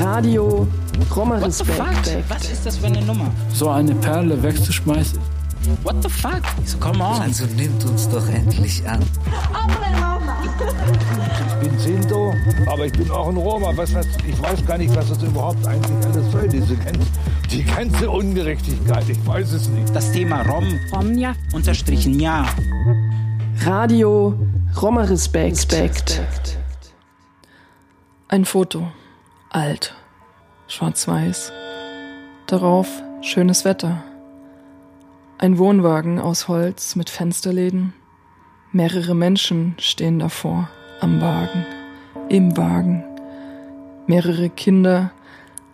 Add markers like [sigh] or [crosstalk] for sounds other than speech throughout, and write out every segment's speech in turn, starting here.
Radio Roma What the fuck? Respekt. Was ist das für eine Nummer? So eine Perle wegzuschmeißen. What the fuck? So, come on. Also nimmt uns doch endlich an. Ich bin Sinto, aber ich bin auch ein Roma. Was hat, ich weiß gar nicht, was das überhaupt eigentlich alles soll, diese ganze, die ganze Ungerechtigkeit. Ich weiß es nicht. Das Thema Rom Omnia. unterstrichen ja. Radio Roma Respekt. Ein Foto. Alt. Schwarz-weiß. Darauf schönes Wetter. Ein Wohnwagen aus Holz mit Fensterläden. Mehrere Menschen stehen davor, am Wagen, im Wagen. Mehrere Kinder,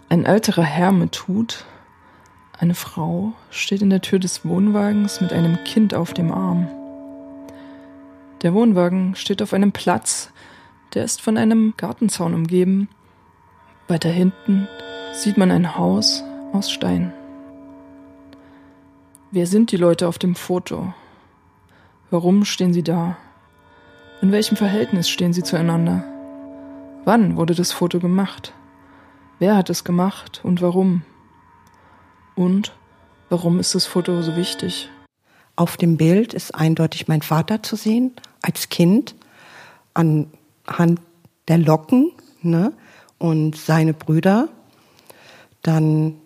ein älterer Herr mit Hut. Eine Frau steht in der Tür des Wohnwagens mit einem Kind auf dem Arm. Der Wohnwagen steht auf einem Platz, der ist von einem Gartenzaun umgeben. Weiter hinten sieht man ein Haus aus Stein. Wer sind die Leute auf dem Foto? Warum stehen sie da? In welchem Verhältnis stehen sie zueinander? Wann wurde das Foto gemacht? Wer hat es gemacht und warum? Und warum ist das Foto so wichtig? Auf dem Bild ist eindeutig mein Vater zu sehen, als Kind, anhand der Locken ne? Und seine Brüder. Dann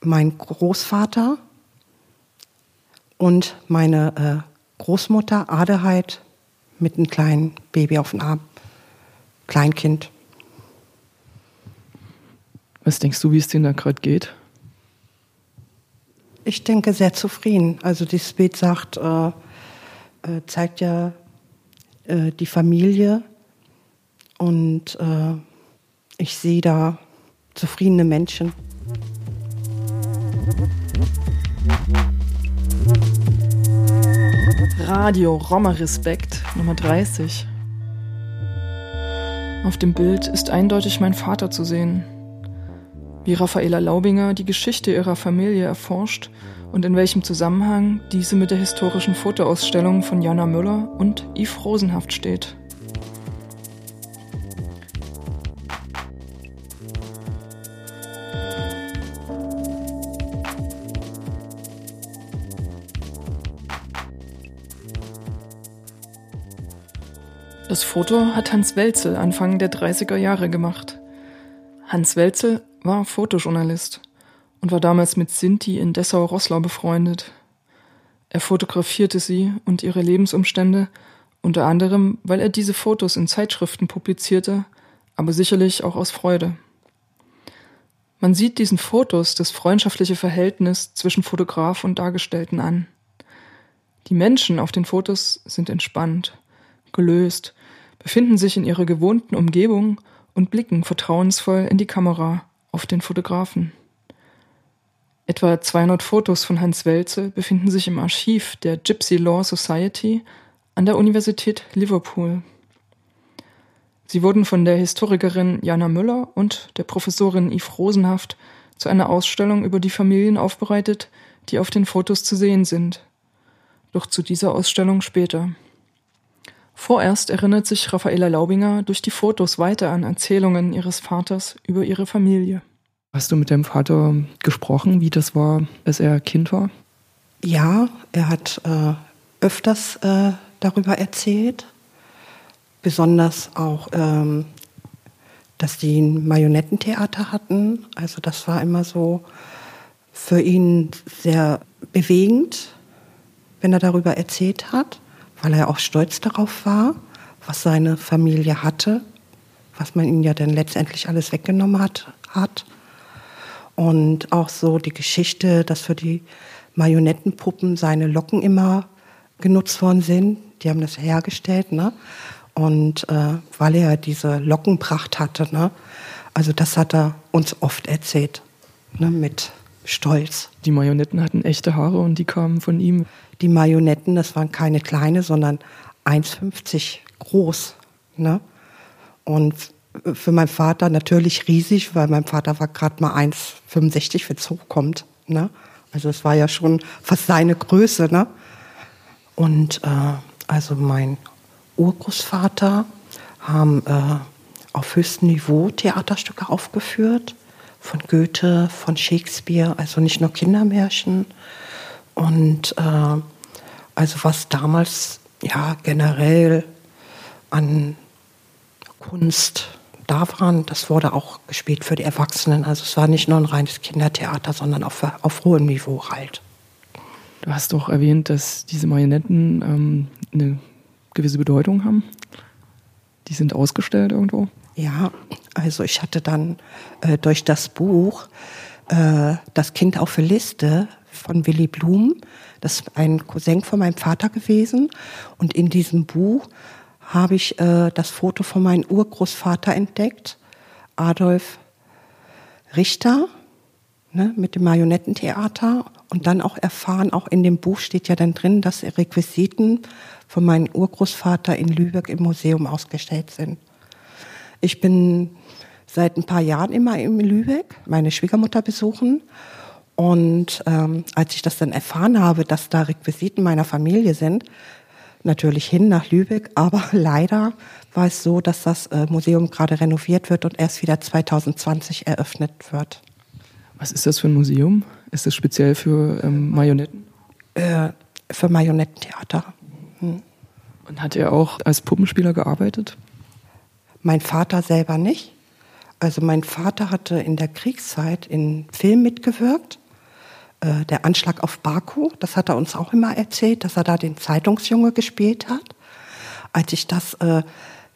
mein Großvater und meine äh, Großmutter Adelheid mit einem kleinen Baby auf dem Arm. Kleinkind. Was denkst du, wie es denen da gerade geht? Ich denke sehr zufrieden. Also dieses Bild sagt, äh, äh, zeigt ja äh, die Familie und äh, ich sehe da zufriedene Menschen. Radio Roma Respekt Nummer 30. Auf dem Bild ist eindeutig mein Vater zu sehen. Wie Raffaela Laubinger die Geschichte ihrer Familie erforscht und in welchem Zusammenhang diese mit der historischen Fotoausstellung von Jana Müller und Yves Rosenhaft steht. Das Foto hat Hans Welzel Anfang der 30er Jahre gemacht. Hans Welzel war Fotojournalist und war damals mit Sinti in Dessau-Rosslau befreundet. Er fotografierte sie und ihre Lebensumstände, unter anderem, weil er diese Fotos in Zeitschriften publizierte, aber sicherlich auch aus Freude. Man sieht diesen Fotos das freundschaftliche Verhältnis zwischen Fotograf und Dargestellten an. Die Menschen auf den Fotos sind entspannt, gelöst, befinden sich in ihrer gewohnten Umgebung und blicken vertrauensvoll in die Kamera auf den Fotografen. Etwa 200 Fotos von Hans Welze befinden sich im Archiv der Gypsy Law Society an der Universität Liverpool. Sie wurden von der Historikerin Jana Müller und der Professorin Yves Rosenhaft zu einer Ausstellung über die Familien aufbereitet, die auf den Fotos zu sehen sind. Doch zu dieser Ausstellung später. Vorerst erinnert sich Raffaela Laubinger durch die Fotos weiter an Erzählungen ihres Vaters über ihre Familie. Hast du mit deinem Vater gesprochen, wie das war, als er Kind war? Ja, er hat äh, öfters äh, darüber erzählt. Besonders auch, ähm, dass die ein Marionettentheater hatten. Also das war immer so für ihn sehr bewegend, wenn er darüber erzählt hat, weil er auch stolz darauf war, was seine Familie hatte, was man ihnen ja dann letztendlich alles weggenommen hat. hat. Und auch so die Geschichte, dass für die Marionettenpuppen seine Locken immer genutzt worden sind. Die haben das hergestellt, ne? Und äh, weil er diese Lockenpracht hatte, ne? Also das hat er uns oft erzählt, ne? Mit stolz. Die Marionetten hatten echte Haare und die kamen von ihm. Die Marionetten, das waren keine kleine, sondern 1,50 groß. Ne? Und für meinen Vater natürlich riesig, weil mein Vater war gerade mal 1,65, wenn es hochkommt. Ne? Also es war ja schon fast seine Größe. Ne? Und äh, also mein Urgroßvater haben äh, auf höchstem Niveau Theaterstücke aufgeführt, von Goethe, von Shakespeare, also nicht nur Kindermärchen. Und äh, also was damals ja generell an Kunst da waren, das wurde auch gespielt für die Erwachsenen. Also es war nicht nur ein reines Kindertheater, sondern auf, auf hohem Niveau halt. Du hast doch erwähnt, dass diese Marionetten ähm, eine gewisse Bedeutung haben. Die sind ausgestellt irgendwo. Ja, also ich hatte dann äh, durch das Buch äh, Das Kind auf der Liste von Willy Blum, das ist ein Cousin von meinem Vater gewesen. Und in diesem Buch habe ich äh, das Foto von meinem Urgroßvater entdeckt, Adolf Richter, ne, mit dem Marionettentheater. Und dann auch erfahren, auch in dem Buch steht ja dann drin, dass Requisiten von meinem Urgroßvater in Lübeck im Museum ausgestellt sind. Ich bin seit ein paar Jahren immer in Lübeck, meine Schwiegermutter besuchen. Und ähm, als ich das dann erfahren habe, dass da Requisiten meiner Familie sind, natürlich hin nach Lübeck, aber [laughs] leider war es so, dass das äh, Museum gerade renoviert wird und erst wieder 2020 eröffnet wird. Was ist das für ein Museum? Ist das speziell für ähm, Marionetten? Äh, für Marionettentheater. Hm. Und hat er auch als Puppenspieler gearbeitet? Mein Vater selber nicht. Also mein Vater hatte in der Kriegszeit in Film mitgewirkt. Äh, der Anschlag auf Baku, das hat er uns auch immer erzählt, dass er da den Zeitungsjunge gespielt hat. Als ich das äh,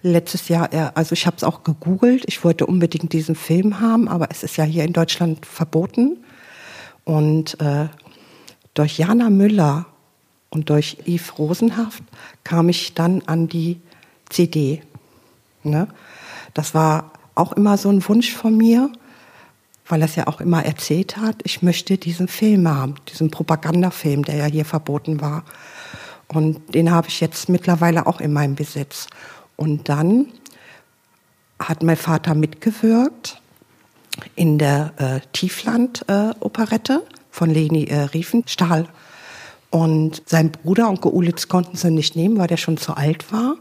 letztes Jahr, also ich habe es auch gegoogelt, ich wollte unbedingt diesen Film haben, aber es ist ja hier in Deutschland verboten. Und äh, durch Jana Müller und durch Yves Rosenhaft kam ich dann an die CD. Ne? Das war auch immer so ein Wunsch von mir, weil er es ja auch immer erzählt hat, ich möchte diesen Film haben, diesen Propagandafilm, der ja hier verboten war. Und den habe ich jetzt mittlerweile auch in meinem Besitz. Und dann hat mein Vater mitgewirkt in der äh, Tiefland-Operette äh, von Leni äh, Riefenstahl. Und sein Bruder Onkel Ulitz konnten sie nicht nehmen, weil der schon zu alt war.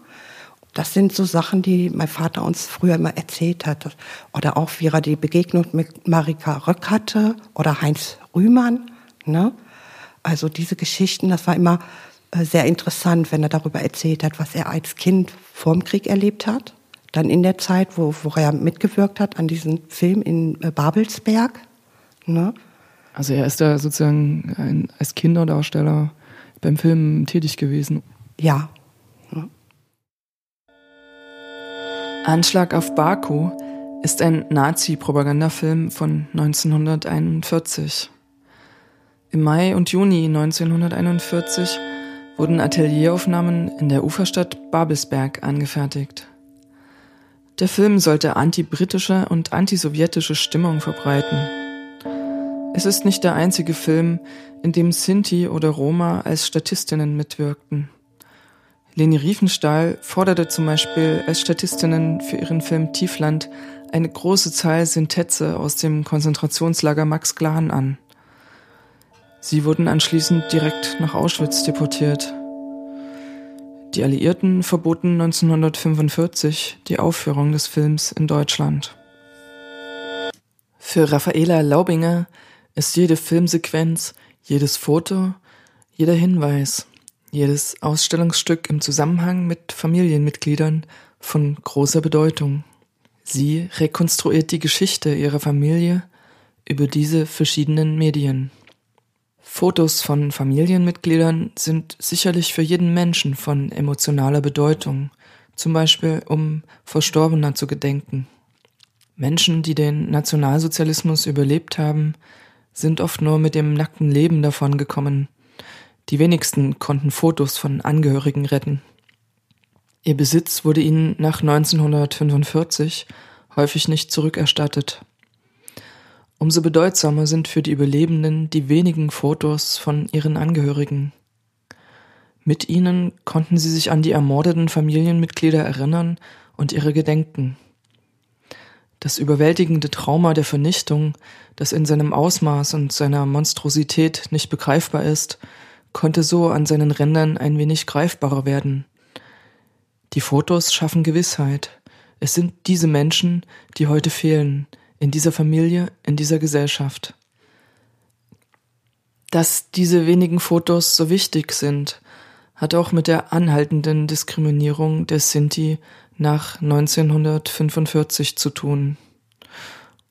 Das sind so Sachen, die mein Vater uns früher immer erzählt hat. Oder auch, wie er die Begegnung mit Marika Röck hatte oder Heinz Rühmann. Ne? Also diese Geschichten, das war immer äh, sehr interessant, wenn er darüber erzählt hat, was er als Kind vor dem Krieg erlebt hat. Dann in der Zeit, wo, wo er mitgewirkt hat an diesem Film in äh, Babelsberg. Ne? Also er ist da sozusagen ein, als Kinderdarsteller beim Film tätig gewesen. Ja, Anschlag auf Baku ist ein Nazi-Propagandafilm von 1941. Im Mai und Juni 1941 wurden Atelieraufnahmen in der Uferstadt Babelsberg angefertigt. Der Film sollte anti-britische und anti-sowjetische Stimmung verbreiten. Es ist nicht der einzige Film, in dem Sinti oder Roma als Statistinnen mitwirkten. Leni Riefenstahl forderte zum Beispiel als Statistinnen für ihren Film Tiefland eine große Zahl Sintetze aus dem Konzentrationslager Max Glan an. Sie wurden anschließend direkt nach Auschwitz deportiert. Die Alliierten verboten 1945 die Aufführung des Films in Deutschland. Für Raffaela Laubinger ist jede Filmsequenz, jedes Foto, jeder Hinweis jedes Ausstellungsstück im Zusammenhang mit Familienmitgliedern von großer Bedeutung. Sie rekonstruiert die Geschichte ihrer Familie über diese verschiedenen Medien. Fotos von Familienmitgliedern sind sicherlich für jeden Menschen von emotionaler Bedeutung, zum Beispiel um Verstorbener zu gedenken. Menschen, die den Nationalsozialismus überlebt haben, sind oft nur mit dem nackten Leben davongekommen die wenigsten konnten Fotos von Angehörigen retten. Ihr Besitz wurde ihnen nach 1945 häufig nicht zurückerstattet. Umso bedeutsamer sind für die Überlebenden die wenigen Fotos von ihren Angehörigen. Mit ihnen konnten sie sich an die ermordeten Familienmitglieder erinnern und ihre gedenken. Das überwältigende Trauma der Vernichtung, das in seinem Ausmaß und seiner Monstrosität nicht begreifbar ist, konnte so an seinen Rändern ein wenig greifbarer werden. Die Fotos schaffen Gewissheit. Es sind diese Menschen, die heute fehlen, in dieser Familie, in dieser Gesellschaft. Dass diese wenigen Fotos so wichtig sind, hat auch mit der anhaltenden Diskriminierung der Sinti nach 1945 zu tun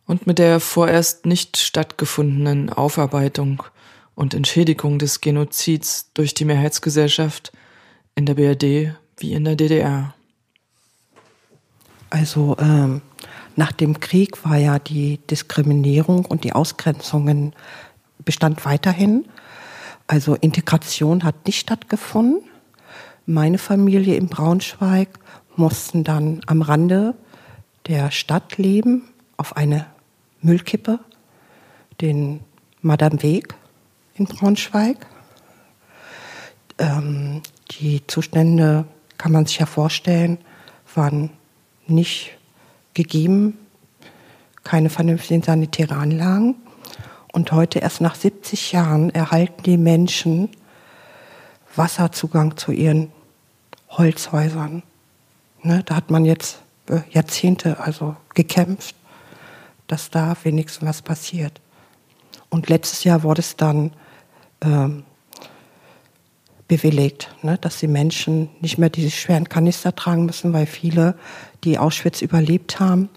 und mit der vorerst nicht stattgefundenen Aufarbeitung und Entschädigung des Genozids durch die Mehrheitsgesellschaft in der BRD wie in der DDR. Also ähm, nach dem Krieg war ja die Diskriminierung und die Ausgrenzungen bestand weiterhin. Also Integration hat nicht stattgefunden. Meine Familie in Braunschweig mussten dann am Rande der Stadt leben, auf eine Müllkippe, den Madame Weg in Braunschweig. Ähm, die Zustände, kann man sich ja vorstellen, waren nicht gegeben, keine vernünftigen sanitären Anlagen. Und heute, erst nach 70 Jahren, erhalten die Menschen Wasserzugang zu ihren Holzhäusern. Ne, da hat man jetzt äh, Jahrzehnte also gekämpft, dass da wenigstens was passiert. Und letztes Jahr wurde es dann ähm, bewilligt, ne, dass die Menschen nicht mehr diese schweren Kanister tragen müssen, weil viele, die Auschwitz überlebt haben,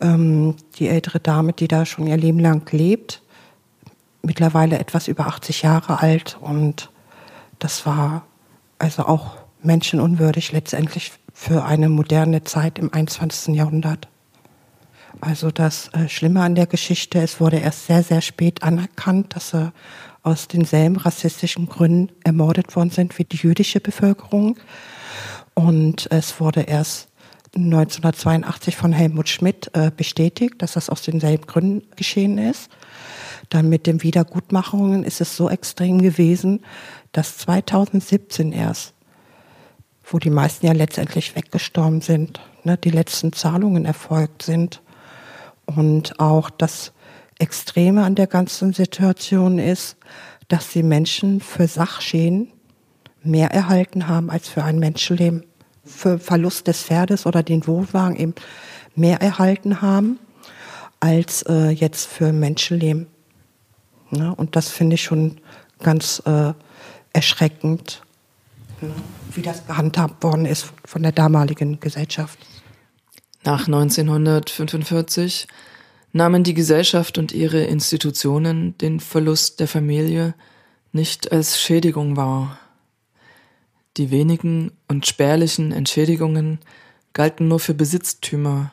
ähm, die ältere Dame, die da schon ihr Leben lang lebt, mittlerweile etwas über 80 Jahre alt und das war also auch menschenunwürdig letztendlich für eine moderne Zeit im 21. Jahrhundert. Also das äh, Schlimme an der Geschichte, es wurde erst sehr, sehr spät anerkannt, dass sie aus denselben rassistischen Gründen ermordet worden sind wie die jüdische Bevölkerung. Und es wurde erst 1982 von Helmut Schmidt äh, bestätigt, dass das aus denselben Gründen geschehen ist. Dann mit den Wiedergutmachungen ist es so extrem gewesen, dass 2017 erst, wo die meisten ja letztendlich weggestorben sind, ne, die letzten Zahlungen erfolgt sind. Und auch das Extreme an der ganzen Situation ist, dass die Menschen für Sachschäden mehr erhalten haben als für ein Menschenleben. Für Verlust des Pferdes oder den Wohnwagen eben mehr erhalten haben als äh, jetzt für Menschenleben. Ja, und das finde ich schon ganz äh, erschreckend, ne, wie das gehandhabt worden ist von der damaligen Gesellschaft. Nach 1945 nahmen die Gesellschaft und ihre Institutionen den Verlust der Familie nicht als Schädigung wahr. Die wenigen und spärlichen Entschädigungen galten nur für Besitztümer.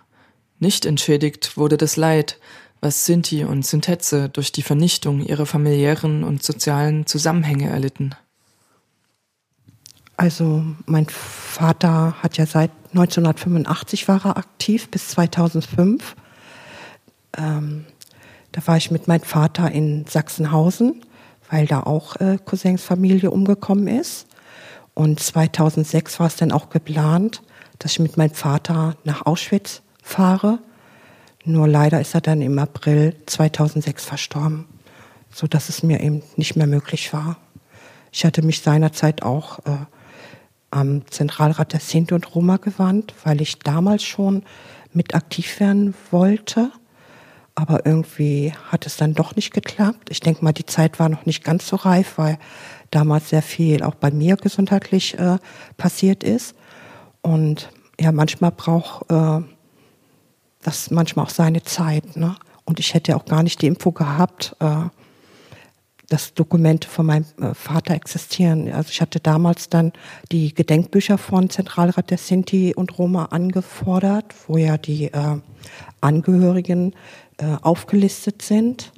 Nicht entschädigt wurde das Leid, was Sinti und Sintetze durch die Vernichtung ihrer familiären und sozialen Zusammenhänge erlitten. Also mein Vater hat ja seit 1985 war er aktiv bis 2005 ähm, da war ich mit meinem Vater in Sachsenhausen, weil da auch äh, Cousins Familie umgekommen ist. Und 2006 war es dann auch geplant, dass ich mit meinem Vater nach Auschwitz fahre. Nur leider ist er dann im April 2006 verstorben, so dass es mir eben nicht mehr möglich war. Ich hatte mich seinerzeit auch äh, am Zentralrat der Sinti und Roma gewandt, weil ich damals schon mit aktiv werden wollte aber irgendwie hat es dann doch nicht geklappt. Ich denke mal, die Zeit war noch nicht ganz so reif, weil damals sehr viel auch bei mir gesundheitlich äh, passiert ist. Und ja, manchmal braucht äh, das manchmal auch seine Zeit. Ne? Und ich hätte auch gar nicht die Info gehabt, äh, dass Dokumente von meinem äh, Vater existieren. Also ich hatte damals dann die Gedenkbücher von Zentralrat der Sinti und Roma angefordert, wo ja die äh, Angehörigen äh, aufgelistet sind.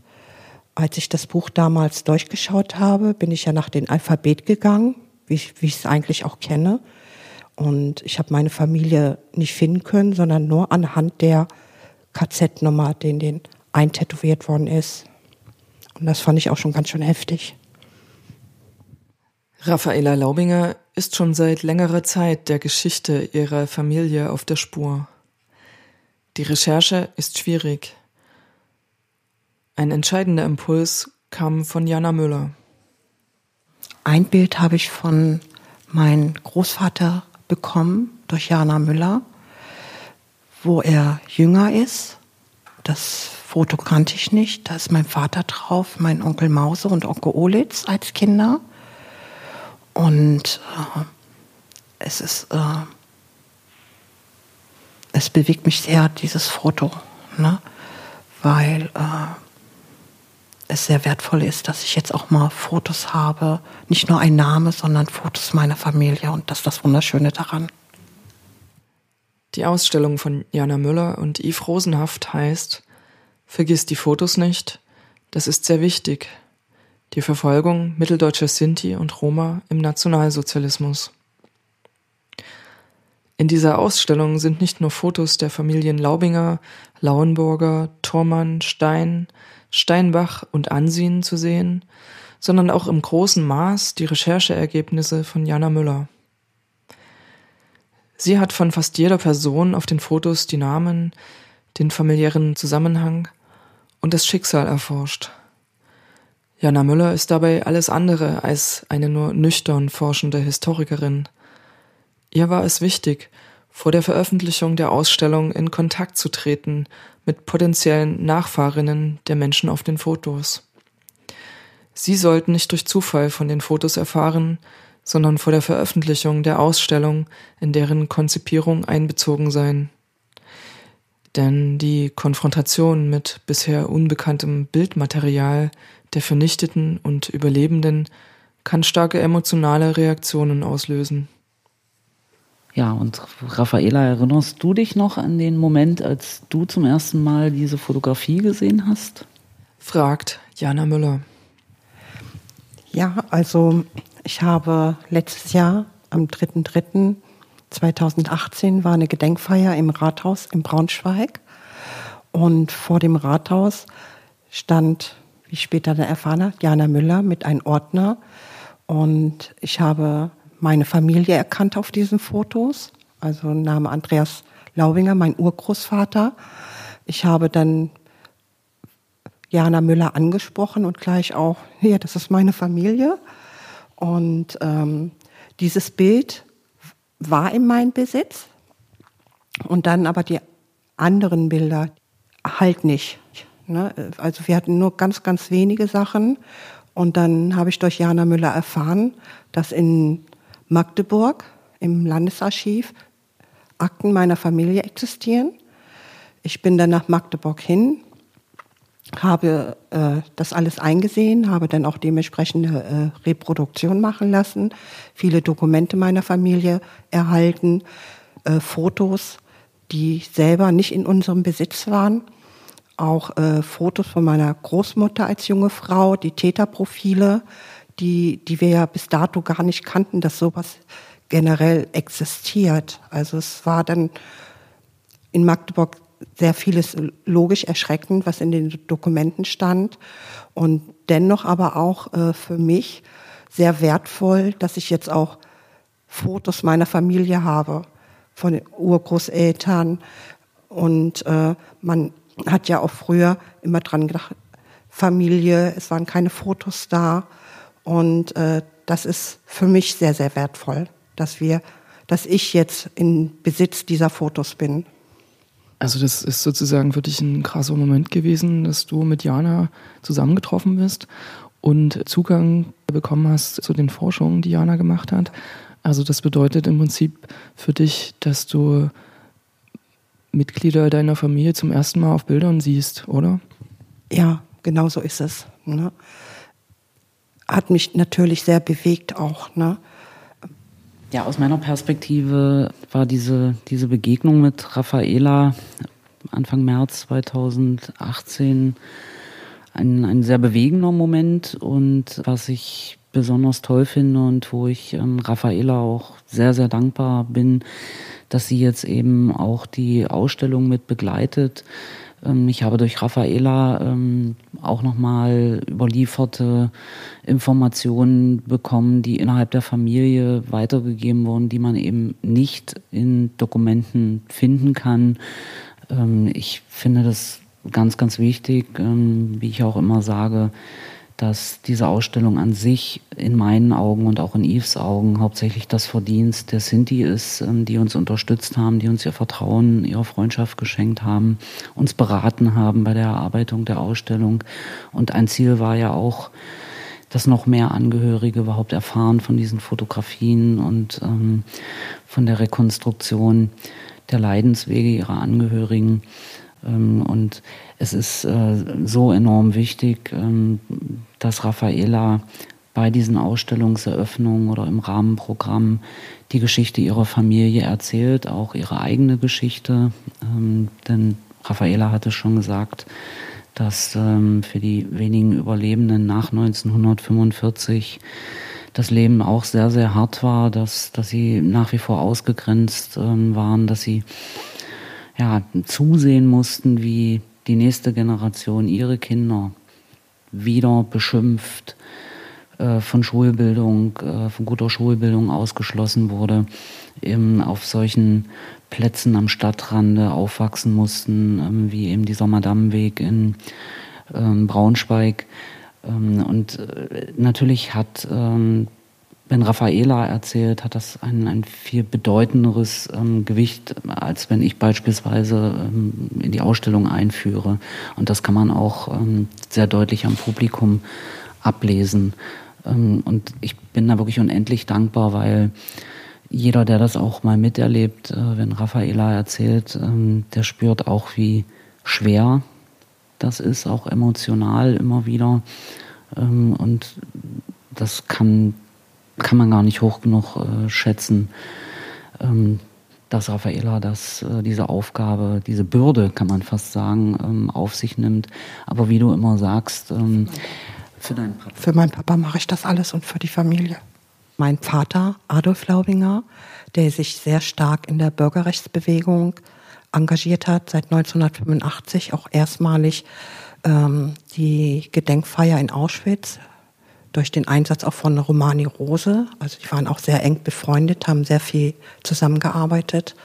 Als ich das Buch damals durchgeschaut habe, bin ich ja nach dem Alphabet gegangen, wie ich, es eigentlich auch kenne. Und ich habe meine Familie nicht finden können, sondern nur anhand der KZ-Nummer, den den eintätowiert worden ist. Und das fand ich auch schon ganz schön heftig. Raffaela Laubinger ist schon seit längerer Zeit der Geschichte ihrer Familie auf der Spur. Die Recherche ist schwierig. Ein entscheidender Impuls kam von Jana Müller. Ein Bild habe ich von meinem Großvater bekommen durch Jana Müller, wo er jünger ist. Das Foto kannte ich nicht. Da ist mein Vater drauf, mein Onkel Mause und Onkel Olitz als Kinder. Und äh, es ist, äh, es bewegt mich sehr, dieses Foto, ne? weil äh, es sehr wertvoll ist, dass ich jetzt auch mal Fotos habe, nicht nur ein Name, sondern Fotos meiner Familie und das ist das Wunderschöne daran. Die Ausstellung von Jana Müller und Yves Rosenhaft heißt Vergiss die Fotos nicht, das ist sehr wichtig. Die Verfolgung mitteldeutscher Sinti und Roma im Nationalsozialismus. In dieser Ausstellung sind nicht nur Fotos der Familien Laubinger, Lauenburger, Thormann, Stein, Steinbach und Ansien zu sehen, sondern auch im großen Maß die Rechercheergebnisse von Jana Müller. Sie hat von fast jeder Person auf den Fotos die Namen, den familiären Zusammenhang und das Schicksal erforscht. Jana Müller ist dabei alles andere als eine nur nüchtern forschende Historikerin. Ihr war es wichtig, vor der Veröffentlichung der Ausstellung in Kontakt zu treten mit potenziellen Nachfahrinnen der Menschen auf den Fotos. Sie sollten nicht durch Zufall von den Fotos erfahren, sondern vor der Veröffentlichung der Ausstellung in deren Konzipierung einbezogen sein. Denn die Konfrontation mit bisher unbekanntem Bildmaterial der Vernichteten und Überlebenden kann starke emotionale Reaktionen auslösen. Ja, und Raffaela, erinnerst du dich noch an den Moment, als du zum ersten Mal diese Fotografie gesehen hast? Fragt Jana Müller. Ja, also ich habe letztes Jahr am 3.3.2018 war eine Gedenkfeier im Rathaus in Braunschweig. Und vor dem Rathaus stand, wie ich später dann erfahren habe, Jana Müller mit einem Ordner. Und ich habe meine Familie erkannt auf diesen Fotos. Also Name Andreas Laubinger, mein Urgroßvater. Ich habe dann Jana Müller angesprochen und gleich auch, ja, das ist meine Familie. Und ähm, dieses Bild war in meinem Besitz. Und dann aber die anderen Bilder halt nicht. Ne? Also wir hatten nur ganz, ganz wenige Sachen. Und dann habe ich durch Jana Müller erfahren, dass in Magdeburg im Landesarchiv Akten meiner Familie existieren. Ich bin dann nach Magdeburg hin, habe äh, das alles eingesehen, habe dann auch dementsprechende äh, Reproduktion machen lassen, viele Dokumente meiner Familie erhalten, äh, Fotos, die selber nicht in unserem Besitz waren, auch äh, Fotos von meiner Großmutter als junge Frau, die Täterprofile, die, die wir ja bis dato gar nicht kannten, dass sowas generell existiert. Also es war dann in Magdeburg sehr vieles logisch erschreckend, was in den Dokumenten stand. Und dennoch aber auch äh, für mich sehr wertvoll, dass ich jetzt auch Fotos meiner Familie habe, von den Urgroßeltern. Und äh, man hat ja auch früher immer dran gedacht, Familie, es waren keine Fotos da. Und äh, das ist für mich sehr, sehr wertvoll, dass wir, dass ich jetzt in Besitz dieser Fotos bin. Also das ist sozusagen für dich ein krasser Moment gewesen, dass du mit Jana zusammengetroffen bist und Zugang bekommen hast zu den Forschungen, die Jana gemacht hat. Also das bedeutet im Prinzip für dich, dass du Mitglieder deiner Familie zum ersten Mal auf Bildern siehst, oder? Ja, genau so ist es. Ne? Hat mich natürlich sehr bewegt auch. Ne? Ja, aus meiner Perspektive war diese, diese Begegnung mit Raffaela Anfang März 2018 ein, ein sehr bewegender Moment und was ich besonders toll finde und wo ich ähm, Raffaela auch sehr, sehr dankbar bin, dass sie jetzt eben auch die Ausstellung mit begleitet, ich habe durch Raffaela ähm, auch nochmal überlieferte Informationen bekommen, die innerhalb der Familie weitergegeben wurden, die man eben nicht in Dokumenten finden kann. Ähm, ich finde das ganz, ganz wichtig, wie ich auch immer sage, dass diese Ausstellung an sich in meinen Augen und auch in Yves Augen hauptsächlich das Verdienst der Sinti ist, ähm, die uns unterstützt haben, die uns ihr Vertrauen, ihre Freundschaft geschenkt haben, uns beraten haben bei der Erarbeitung der Ausstellung. Und ein Ziel war ja auch, dass noch mehr Angehörige überhaupt erfahren von diesen Fotografien und ähm, von der Rekonstruktion der Leidenswege ihrer Angehörigen. Ähm, und es ist äh, so enorm wichtig, ähm, dass Raffaela bei diesen Ausstellungseröffnungen oder im Rahmenprogramm die Geschichte ihrer Familie erzählt, auch ihre eigene Geschichte. Ähm, denn Raffaela hatte schon gesagt, dass für die wenigen Überlebenden nach 1945 das Leben auch sehr, sehr hart war, dass, dass sie nach wie vor ausgegrenzt waren, dass sie ja, zusehen mussten, wie die nächste Generation ihre Kinder wieder beschimpft, äh, von Schulbildung, äh, von guter Schulbildung ausgeschlossen wurde, eben auf solchen Plätzen am Stadtrande aufwachsen mussten, ähm, wie eben dieser Madameweg in ähm, Braunschweig. Ähm, und äh, natürlich hat wenn Raffaela erzählt, hat das ein, ein viel bedeutenderes ähm, Gewicht, als wenn ich beispielsweise ähm, in die Ausstellung einführe. Und das kann man auch ähm, sehr deutlich am Publikum ablesen. Ähm, und ich bin da wirklich unendlich dankbar, weil jeder, der das auch mal miterlebt, äh, wenn Raffaela erzählt, ähm, der spürt auch, wie schwer das ist, auch emotional immer wieder. Ähm, und das kann kann man gar nicht hoch genug äh, schätzen, ähm, dass Raffaella das, äh, diese Aufgabe, diese Bürde, kann man fast sagen, ähm, auf sich nimmt. Aber wie du immer sagst, ähm, für deinen Papa. Für meinen Papa mache ich das alles und für die Familie. Mein Vater, Adolf Laubinger, der sich sehr stark in der Bürgerrechtsbewegung engagiert hat, seit 1985 auch erstmalig ähm, die Gedenkfeier in Auschwitz durch den Einsatz auch von Romani Rose. Also die waren auch sehr eng befreundet, haben sehr viel zusammengearbeitet.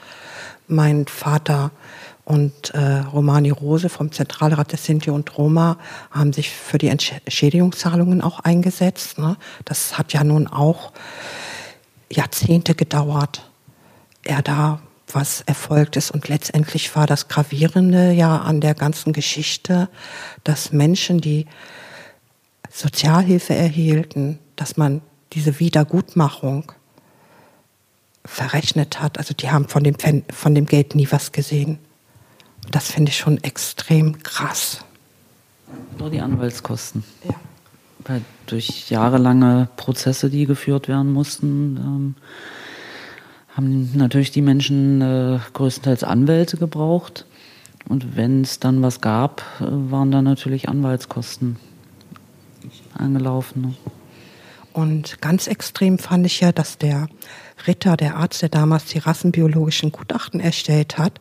Mein Vater und äh, Romani Rose vom Zentralrat der Sinti und Roma haben sich für die Entschädigungszahlungen auch eingesetzt. Ne? Das hat ja nun auch Jahrzehnte gedauert, er da was erfolgt ist. Und letztendlich war das Gravierende ja an der ganzen Geschichte, dass Menschen, die Sozialhilfe erhielten, dass man diese Wiedergutmachung verrechnet hat. Also die haben von dem, von dem Geld nie was gesehen. Das finde ich schon extrem krass. Nur die Anwaltskosten. Ja. Weil durch jahrelange Prozesse, die geführt werden mussten, ähm, haben natürlich die Menschen äh, größtenteils Anwälte gebraucht. Und wenn es dann was gab, äh, waren da natürlich Anwaltskosten angelaufen. Und ganz extrem fand ich ja, dass der Ritter, der Arzt, der damals die rassenbiologischen Gutachten erstellt hat,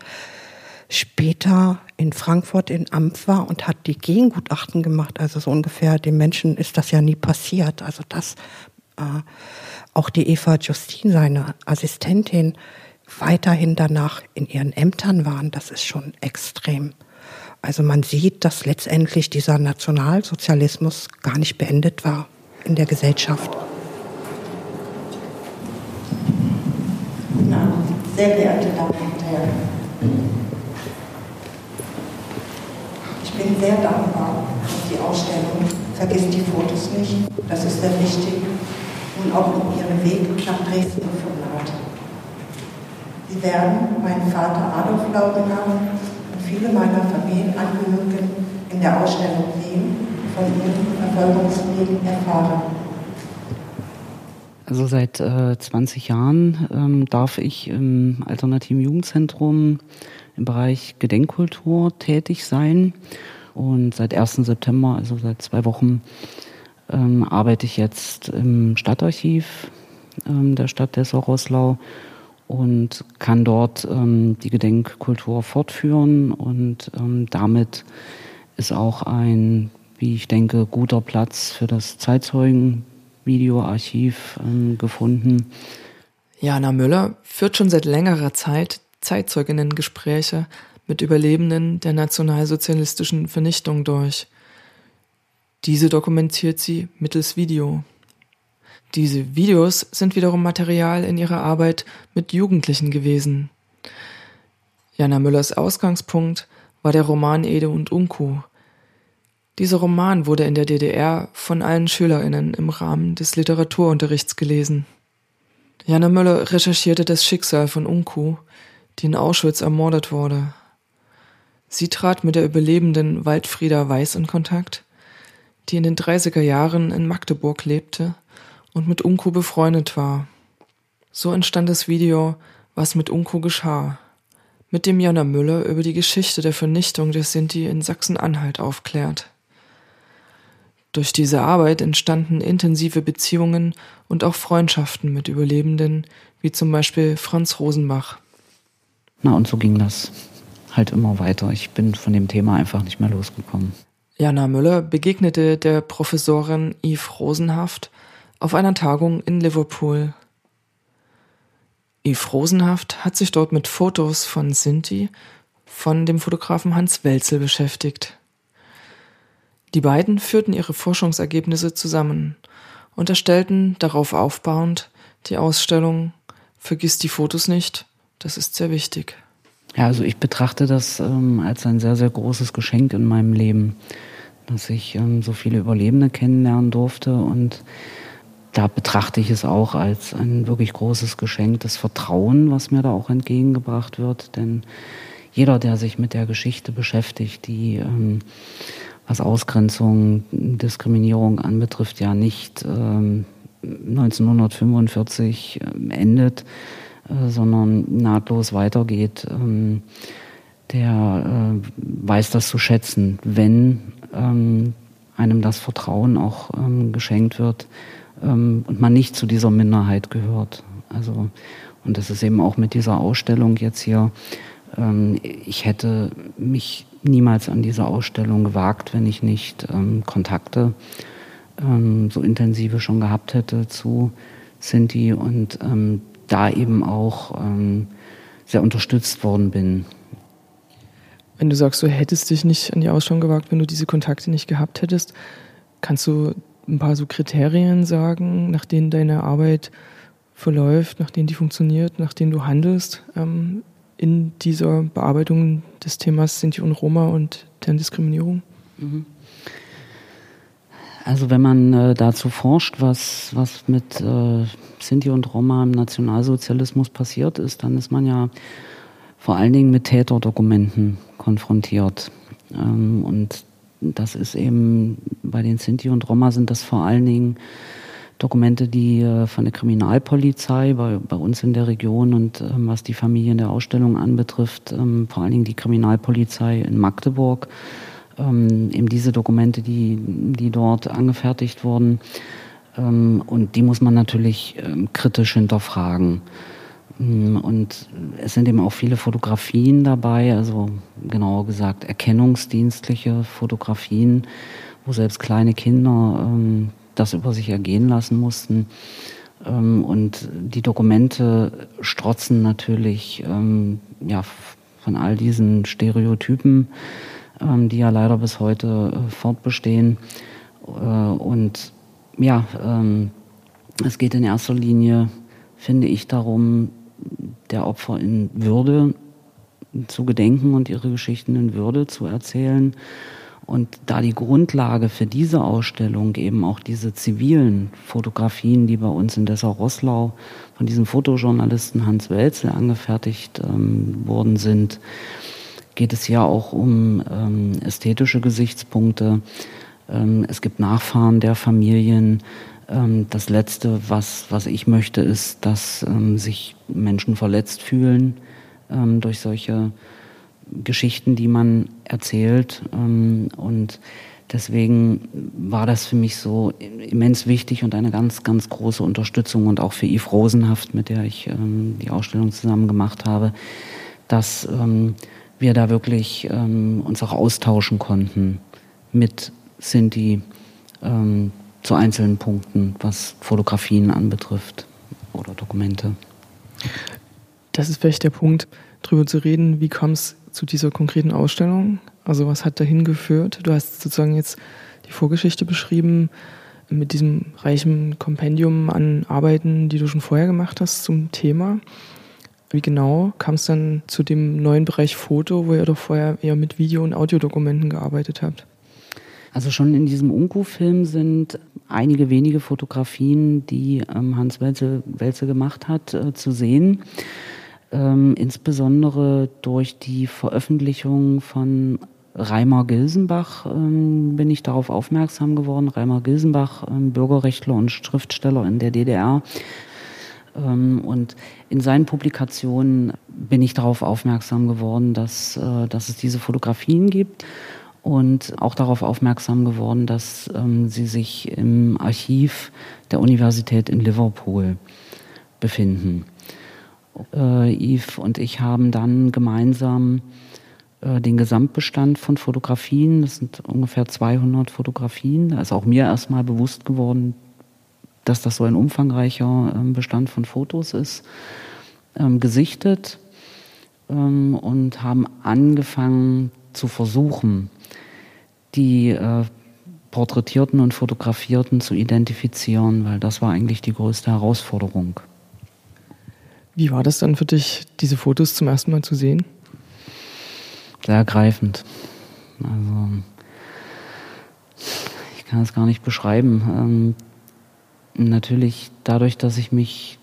später in Frankfurt in Amt war und hat die Gengutachten gemacht. Also so ungefähr, dem Menschen ist das ja nie passiert. Also dass äh, auch die Eva Justin, seine Assistentin, weiterhin danach in ihren Ämtern waren, das ist schon extrem. Also man sieht, dass letztendlich dieser Nationalsozialismus gar nicht beendet war in der Gesellschaft. Sehr geehrte Damen und Herren, ich bin sehr dankbar für die Ausstellung. Vergiss die Fotos nicht, das ist sehr wichtig. Und auch um Ihren Weg nach Dresden gefunden hat. Sie werden meinen Vater Adolf Laubinger viele meiner Familienangehörigen in der Ausstellung sehen, von ihrem Verfolgungswegen erfahren. Also seit äh, 20 Jahren ähm, darf ich im Alternativen Jugendzentrum im Bereich Gedenkkultur tätig sein. Und seit 1. September, also seit zwei Wochen, ähm, arbeite ich jetzt im Stadtarchiv ähm, der Stadt Dessau-Rosslau und kann dort ähm, die Gedenkkultur fortführen und ähm, damit ist auch ein, wie ich denke, guter Platz für das Zeitzeugenvideoarchiv ähm, gefunden. Jana Müller führt schon seit längerer Zeit Zeitzeuginnen-Gespräche mit Überlebenden der nationalsozialistischen Vernichtung durch. Diese dokumentiert sie mittels Video. Diese Videos sind wiederum Material in ihrer Arbeit mit Jugendlichen gewesen. Jana Müllers Ausgangspunkt war der Roman Ede und Unku. Dieser Roman wurde in der DDR von allen Schülerinnen im Rahmen des Literaturunterrichts gelesen. Jana Müller recherchierte das Schicksal von Unku, die in Auschwitz ermordet wurde. Sie trat mit der Überlebenden Waldfrieda Weiß in Kontakt, die in den 30er Jahren in Magdeburg lebte und mit Unku befreundet war. So entstand das Video Was mit Unku geschah, mit dem Jana Müller über die Geschichte der Vernichtung der Sinti in Sachsen-Anhalt aufklärt. Durch diese Arbeit entstanden intensive Beziehungen und auch Freundschaften mit Überlebenden, wie zum Beispiel Franz Rosenbach. Na, und so ging das halt immer weiter. Ich bin von dem Thema einfach nicht mehr losgekommen. Jana Müller begegnete der Professorin Yves Rosenhaft auf einer Tagung in Liverpool. Yves Rosenhaft hat sich dort mit Fotos von Sinti von dem Fotografen Hans Welzel beschäftigt. Die beiden führten ihre Forschungsergebnisse zusammen und erstellten darauf aufbauend die Ausstellung Vergiss die Fotos nicht, das ist sehr wichtig. Ja, also ich betrachte das ähm, als ein sehr, sehr großes Geschenk in meinem Leben, dass ich ähm, so viele Überlebende kennenlernen durfte und da betrachte ich es auch als ein wirklich großes Geschenk, das Vertrauen, was mir da auch entgegengebracht wird. Denn jeder, der sich mit der Geschichte beschäftigt, die ähm, was Ausgrenzung, Diskriminierung anbetrifft, ja nicht ähm, 1945 äh, endet, äh, sondern nahtlos weitergeht, ähm, der äh, weiß das zu schätzen, wenn ähm, einem das Vertrauen auch ähm, geschenkt wird ähm, und man nicht zu dieser Minderheit gehört. Also, und das ist eben auch mit dieser Ausstellung jetzt hier. Ähm, ich hätte mich niemals an diese Ausstellung gewagt, wenn ich nicht ähm, Kontakte so intensive schon gehabt hätte zu Sinti und da eben auch ähm, sehr unterstützt worden bin. Wenn du sagst, du hättest dich nicht an die Ausstellung gewagt, wenn du diese Kontakte nicht gehabt hättest, kannst du ein paar so Kriterien sagen, nach denen deine Arbeit verläuft, nach denen die funktioniert, nach denen du handelst ähm, in dieser Bearbeitung des Themas Sinti und Roma und deren Diskriminierung? Mhm. Also wenn man äh, dazu forscht, was, was mit äh, Sinti und Roma im Nationalsozialismus passiert ist, dann ist man ja vor allen Dingen mit Täterdokumenten konfrontiert. Ähm, und das ist eben bei den Sinti und Roma sind das vor allen Dingen Dokumente, die äh, von der Kriminalpolizei bei, bei uns in der Region und ähm, was die Familien der Ausstellung anbetrifft, ähm, vor allen Dingen die Kriminalpolizei in Magdeburg ähm, eben diese Dokumente, die, die dort angefertigt wurden. Ähm, und die muss man natürlich ähm, kritisch hinterfragen. Mm, und es sind eben auch viele Fotografien dabei, also genauer gesagt erkennungsdienstliche Fotografien, wo selbst kleine Kinder ähm, das über sich ergehen lassen mussten. Ähm, und die Dokumente strotzen natürlich ähm, ja, von all diesen Stereotypen ähm, die ja leider bis heute äh, fortbestehen. Äh, und ja, ähm, es geht in erster Linie, finde ich, darum, der Opfer in Würde zu gedenken und ihre Geschichten in Würde zu erzählen. Und da die Grundlage für diese Ausstellung eben auch diese zivilen Fotografien, die bei uns in Dessau-Rosslau von diesem Fotojournalisten Hans Welzel angefertigt ähm, worden sind, geht es ja auch um ähm, ästhetische Gesichtspunkte. Ähm, es gibt Nachfahren der Familien. Ähm, das Letzte, was, was ich möchte, ist, dass ähm, sich Menschen verletzt fühlen ähm, durch solche Geschichten, die man erzählt. Ähm, und deswegen war das für mich so immens wichtig und eine ganz, ganz große Unterstützung und auch für Yves Rosenhaft, mit der ich ähm, die Ausstellung zusammen gemacht habe, dass ähm, wir da wirklich uns auch austauschen konnten mit Sinti zu einzelnen Punkten, was Fotografien anbetrifft oder Dokumente. Das ist vielleicht der Punkt, darüber zu reden, wie kam es zu dieser konkreten Ausstellung? Also was hat dahin geführt? Du hast sozusagen jetzt die Vorgeschichte beschrieben mit diesem reichen Kompendium an Arbeiten, die du schon vorher gemacht hast zum Thema. Wie genau kam es dann zu dem neuen Bereich Foto, wo ihr doch vorher eher mit Video- und Audiodokumenten gearbeitet habt? Also schon in diesem Unku-Film sind einige wenige Fotografien, die ähm, Hans Welze, Welze gemacht hat, äh, zu sehen. Ähm, insbesondere durch die Veröffentlichung von Reimer Gilsenbach ähm, bin ich darauf aufmerksam geworden. Reimer Gilsenbach, ähm, Bürgerrechtler und Schriftsteller in der DDR. Ähm, und in seinen Publikationen bin ich darauf aufmerksam geworden, dass, äh, dass es diese Fotografien gibt und auch darauf aufmerksam geworden, dass ähm, sie sich im Archiv der Universität in Liverpool befinden. Äh, Yves und ich haben dann gemeinsam äh, den Gesamtbestand von Fotografien, das sind ungefähr 200 Fotografien, da ist auch mir erstmal bewusst geworden, dass das so ein umfangreicher ähm, Bestand von Fotos ist, ähm, gesichtet ähm, und haben angefangen zu versuchen, die äh, Porträtierten und Fotografierten zu identifizieren, weil das war eigentlich die größte Herausforderung. Wie war das dann für dich, diese Fotos zum ersten Mal zu sehen? Sehr ergreifend. Also, ich kann es gar nicht beschreiben. Ähm, natürlich dadurch, dass ich mich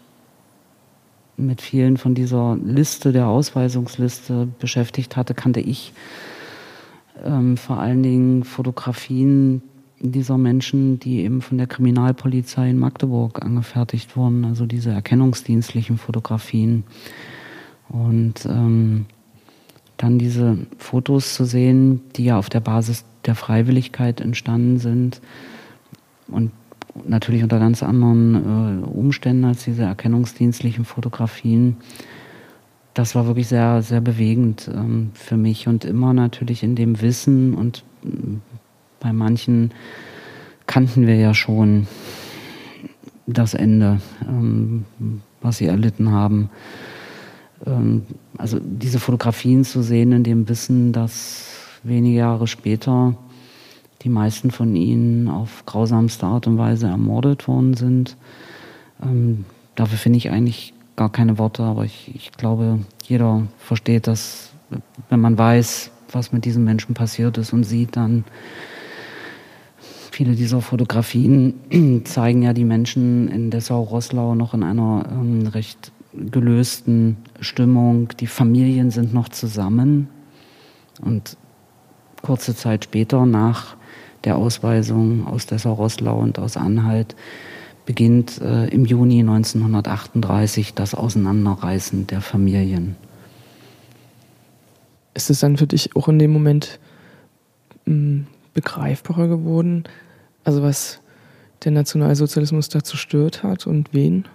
mit vielen von dieser Liste, der Ausweisungsliste beschäftigt hatte, kannte ich ähm, vor allen Dingen Fotografien dieser Menschen, die eben von der Kriminalpolizei in Magdeburg angefertigt wurden, also diese erkennungsdienstlichen Fotografien. Und ähm, dann diese Fotos zu sehen, die ja auf der Basis der Freiwilligkeit entstanden sind und natürlich unter ganz anderen äh, Umständen als diese erkennungsdienstlichen Fotografien. Das war wirklich sehr, sehr bewegend ähm, für mich und immer natürlich in dem Wissen und bei manchen kannten wir ja schon das Ende, ähm, was sie erlitten haben. Ähm, also diese Fotografien zu sehen in dem Wissen, dass wenige Jahre später die meisten von ihnen auf grausamste Art und Weise ermordet worden sind. Ähm, dafür finde ich eigentlich gar keine Worte, aber ich, ich glaube, jeder versteht das, wenn man weiß, was mit diesen Menschen passiert ist und sieht dann, Viele dieser Fotografien [clears throat] zeigen ja die Menschen in Dessau-Rosslau noch in einer ähm, recht gelösten Stimmung. Die Familien sind noch zusammen. Und kurze Zeit später, nach der Ausweisung aus Dessau-Rosslau und aus Anhalt, beginnt äh, im Juni 1938 das Auseinanderreißen der Familien. Ist es dann für dich auch in dem Moment mh, hm, begreifbarer geworden, also was der Nationalsozialismus da zerstört hat und wen?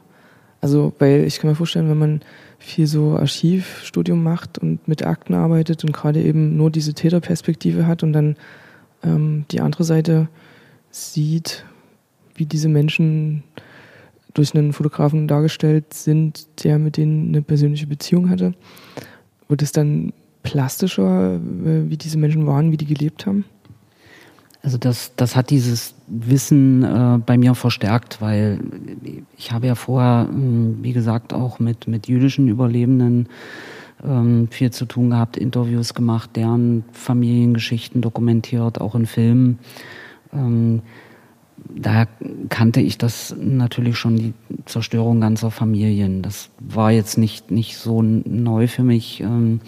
Also, weil ich kann mir vorstellen, wenn man viel so Archivstudium macht und mit Akten arbeitet und gerade eben nur diese Täterperspektive hat und dann ähm, die andere Seite sieht, wie diese Menschen durch einen Fotografen dargestellt sind, der mit denen eine persönliche Beziehung hatte, wird es dann plastischer, äh, wie diese Menschen waren, wie die gelebt haben? Also das, das hat dieses Wissen äh, bei mir verstärkt, weil ich habe ja vorher, ähm, wie gesagt, auch mit, mit jüdischen Überlebenden ähm, viel zu tun gehabt, Interviews gemacht, deren Familiengeschichten dokumentiert, auch in Filmen. Ähm, daher kannte ich das natürlich schon, die Zerstörung ganzer Familien. Das war jetzt nicht, nicht so neu für mich, ähm,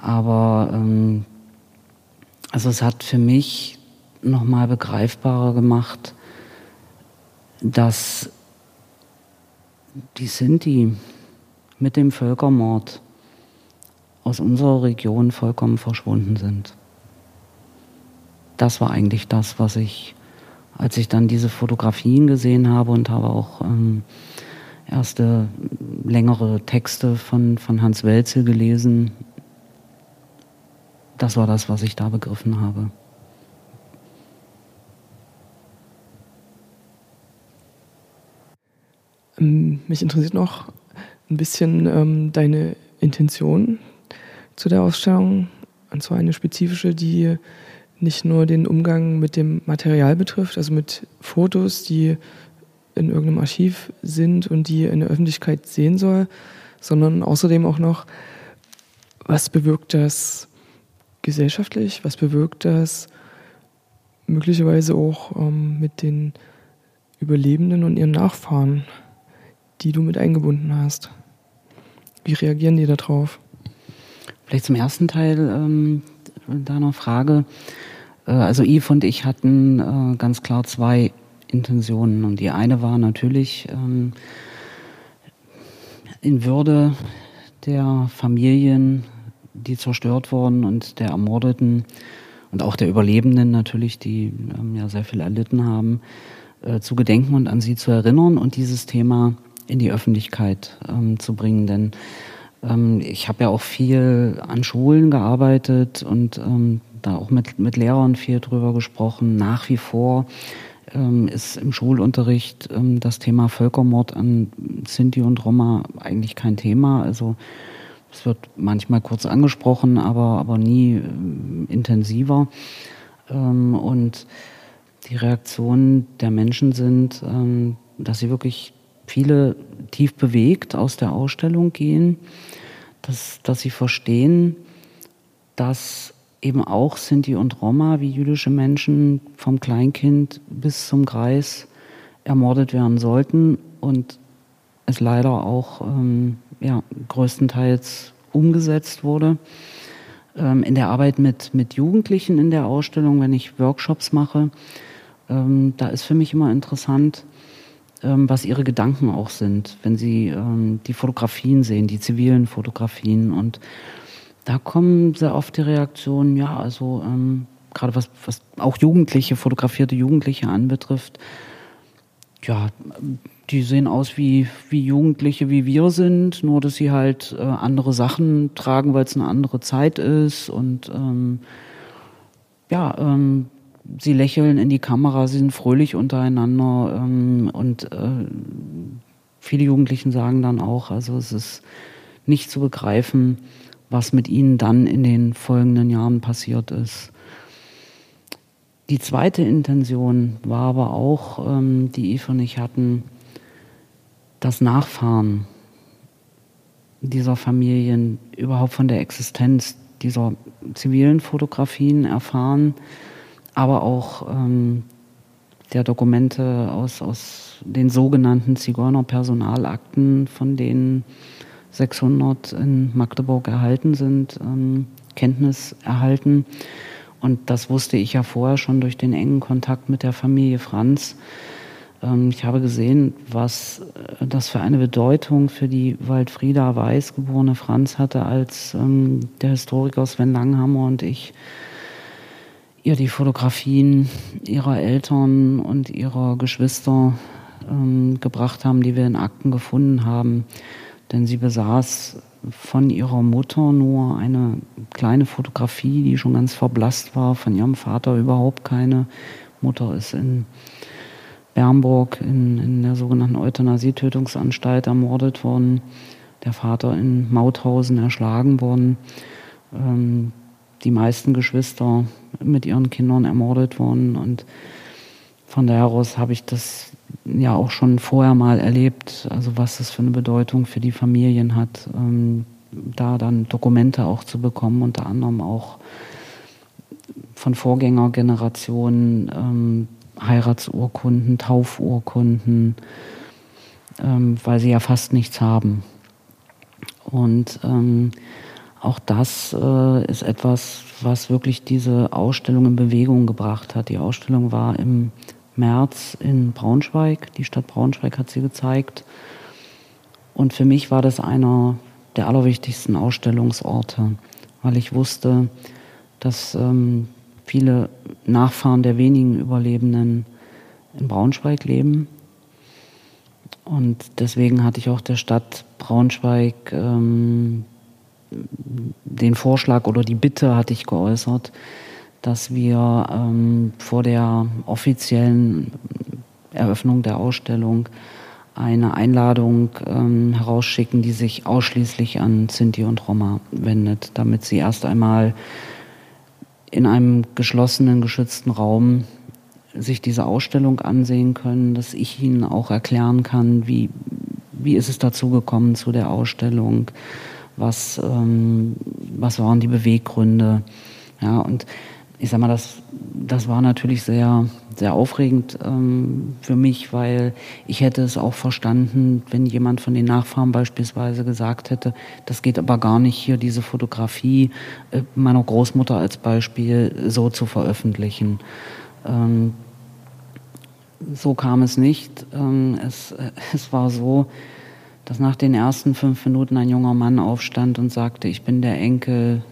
aber ähm, also es hat für mich nochmal begreifbarer gemacht, dass die Sinti mit dem Völkermord aus unserer Region vollkommen verschwunden sind. das war eigentlich das, was ich, als ich dann diese Fotografien gesehen habe und habe auch ähm, erste längere Texte von, von Hans Welzel gelesen, das war das, was ich da begriffen habe. Ähm, mich interessiert noch ein bisschen ähm, deine Intention zu der Ausstellung. Und zwar eine spezifische, die nicht nur den Umgang mit dem Material betrifft, also mit Fotos, die in irgendeinem Archiv sind und die in der Öffentlichkeit sehen soll, sondern außerdem auch noch, was bewirkt das gesellschaftlich, was bewirkt das möglicherweise auch ähm, mit den Überlebenden und ihren Nachfahren, die du mit eingebunden hast. Wie reagieren die darauf? Vielleicht zum ersten Teil ähm, deiner Frage. Äh, also Yves und ich hatten äh, ganz klar zwei Intentionen. Und die eine war natürlich ähm, in Würde der Familien, die zerstört wurden und der Ermordeten und auch der Überlebenden natürlich, die ähm, ja sehr viel erlitten haben, äh, zu gedenken und an sie zu erinnern und dieses Thema in die Öffentlichkeit ähm, zu bringen. Denn ähm, ich habe ja auch viel an Schulen gearbeitet und ähm, da auch mit, mit Lehrern viel drüber gesprochen. Nach wie vor ähm, ist im Schulunterricht ähm, das Thema Völkermord an Sinti und Roma eigentlich kein Thema. Also es wird manchmal kurz angesprochen, aber, aber nie ähm, intensiver. Ähm, und die Reaktionen der Menschen sind, dass sie wirklich viele tief bewegt aus der Ausstellung gehen, dass, dass sie verstehen, dass eben auch Sinti und Roma wie jüdische Menschen vom Kleinkind bis zum Greis ermordet werden sollten und es leider auch ähm, ja, größtenteils umgesetzt wurde. Ähm, in der Arbeit mit, mit Jugendlichen in der Ausstellung, wenn ich Workshops mache, ähm, da ist für mich immer interessant, was ihre Gedanken auch sind, wenn sie ähm, die Fotografien sehen, die zivilen Fotografien. Und da kommen sehr oft die Reaktionen, ja, also ähm, gerade was, was auch Jugendliche, fotografierte Jugendliche anbetrifft, ja, die sehen aus wie, wie Jugendliche, wie wir sind, nur dass sie halt äh, andere Sachen tragen, weil es eine andere Zeit ist. Und ähm, ja, ähm, sie lächeln in die Kamera, sie sind fröhlich untereinander ähm, und äh, viele Jugendlichen sagen dann auch, also es ist nicht zu begreifen, was mit ihnen dann in den folgenden Jahren passiert ist. Die zweite Intention war aber auch, ähm, die Eva und ich hatten, das Nachfahren dieser Familien überhaupt von der Existenz dieser zivilen Fotografien erfahren, aber auch ähm, der Dokumente aus, aus den sogenannten Zigeuner-Personalakten, von denen 600 in Magdeburg erhalten sind, ähm, Kenntnis erhalten. Und das wusste ich ja vorher schon durch den engen Kontakt mit der Familie Franz. Ähm, ich habe gesehen, was äh, das für eine Bedeutung für die Waldfrieda Weiß geborene Franz hatte, als ähm, der Historiker Sven Langhammer und ich ihr die Fotografien ihrer Eltern und ihrer Geschwister ähm, gebracht haben, die wir in Akten gefunden haben. Denn sie besaß von ihrer Mutter nur eine kleine Fotografie, die schon ganz verblasst war, von ihrem Vater überhaupt keine. Mutter ist in Bernburg in, in der sogenannten Euthanasie-Tötungsanstalt ermordet worden, der Vater in Mauthausen erschlagen worden, ähm, die meisten Geschwister mit ihren Kindern ermordet worden und von daher aus habe ich das ja auch schon vorher mal erlebt, also was das für eine Bedeutung für die Familien hat, ähm, da dann Dokumente auch zu bekommen, unter anderem auch von Vorgängergenerationen, ähm, Heiratsurkunden, Taufurkunden, ähm, weil sie ja fast nichts haben. Und ähm, auch das äh, ist etwas, was wirklich diese Ausstellung in Bewegung gebracht hat. Die Ausstellung war im März in Braunschweig. Die Stadt Braunschweig hat sie gezeigt. Und für mich war das einer der allerwichtigsten Ausstellungsorte, weil ich wusste, dass ähm, viele Nachfahren der wenigen Überlebenden in Braunschweig leben. Und deswegen hatte ich auch der Stadt Braunschweig ähm, den Vorschlag oder die Bitte hatte ich geäußert, dass wir ähm, vor der offiziellen Eröffnung der Ausstellung eine Einladung ähm, herausschicken, die sich ausschließlich an Sinti und Roma wendet, damit sie erst einmal in einem geschlossenen, geschützten Raum sich diese Ausstellung ansehen können, dass ich ihnen auch erklären kann, wie, wie ist es dazu gekommen zu der Ausstellung, was, ähm, was waren die Beweggründe. Ja, und ich sag mal, das, das war natürlich sehr, sehr aufregend ähm, für mich, weil ich hätte es auch verstanden, wenn jemand von den Nachfahren beispielsweise gesagt hätte, das geht aber gar nicht hier, diese Fotografie äh, meiner Großmutter als Beispiel so zu veröffentlichen. Ähm, so kam es nicht. Ähm, es, äh, [laughs] es war so, dass nach den ersten fünf Minuten ein junger Mann aufstand und sagte, ich bin der Enkel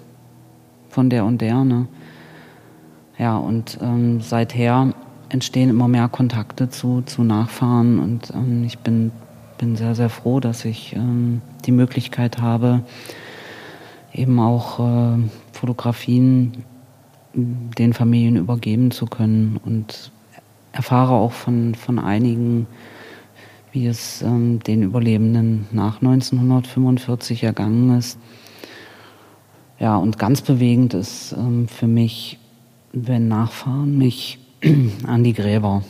von der und der. Ne? Ja, und ähm, seither entstehen immer mehr Kontakte zu, zu Nachfahren und ähm, ich bin, bin sehr, sehr froh, dass ich ähm, die Möglichkeit habe, eben auch äh, Fotografien den Familien übergeben zu können und erfahre auch von, von einigen, wie es ähm, den Überlebenden nach 1945 ergangen ist. Ja, und ganz bewegend ist ähm, für mich wenn Nachfahren mich [clears throat] an die Gräber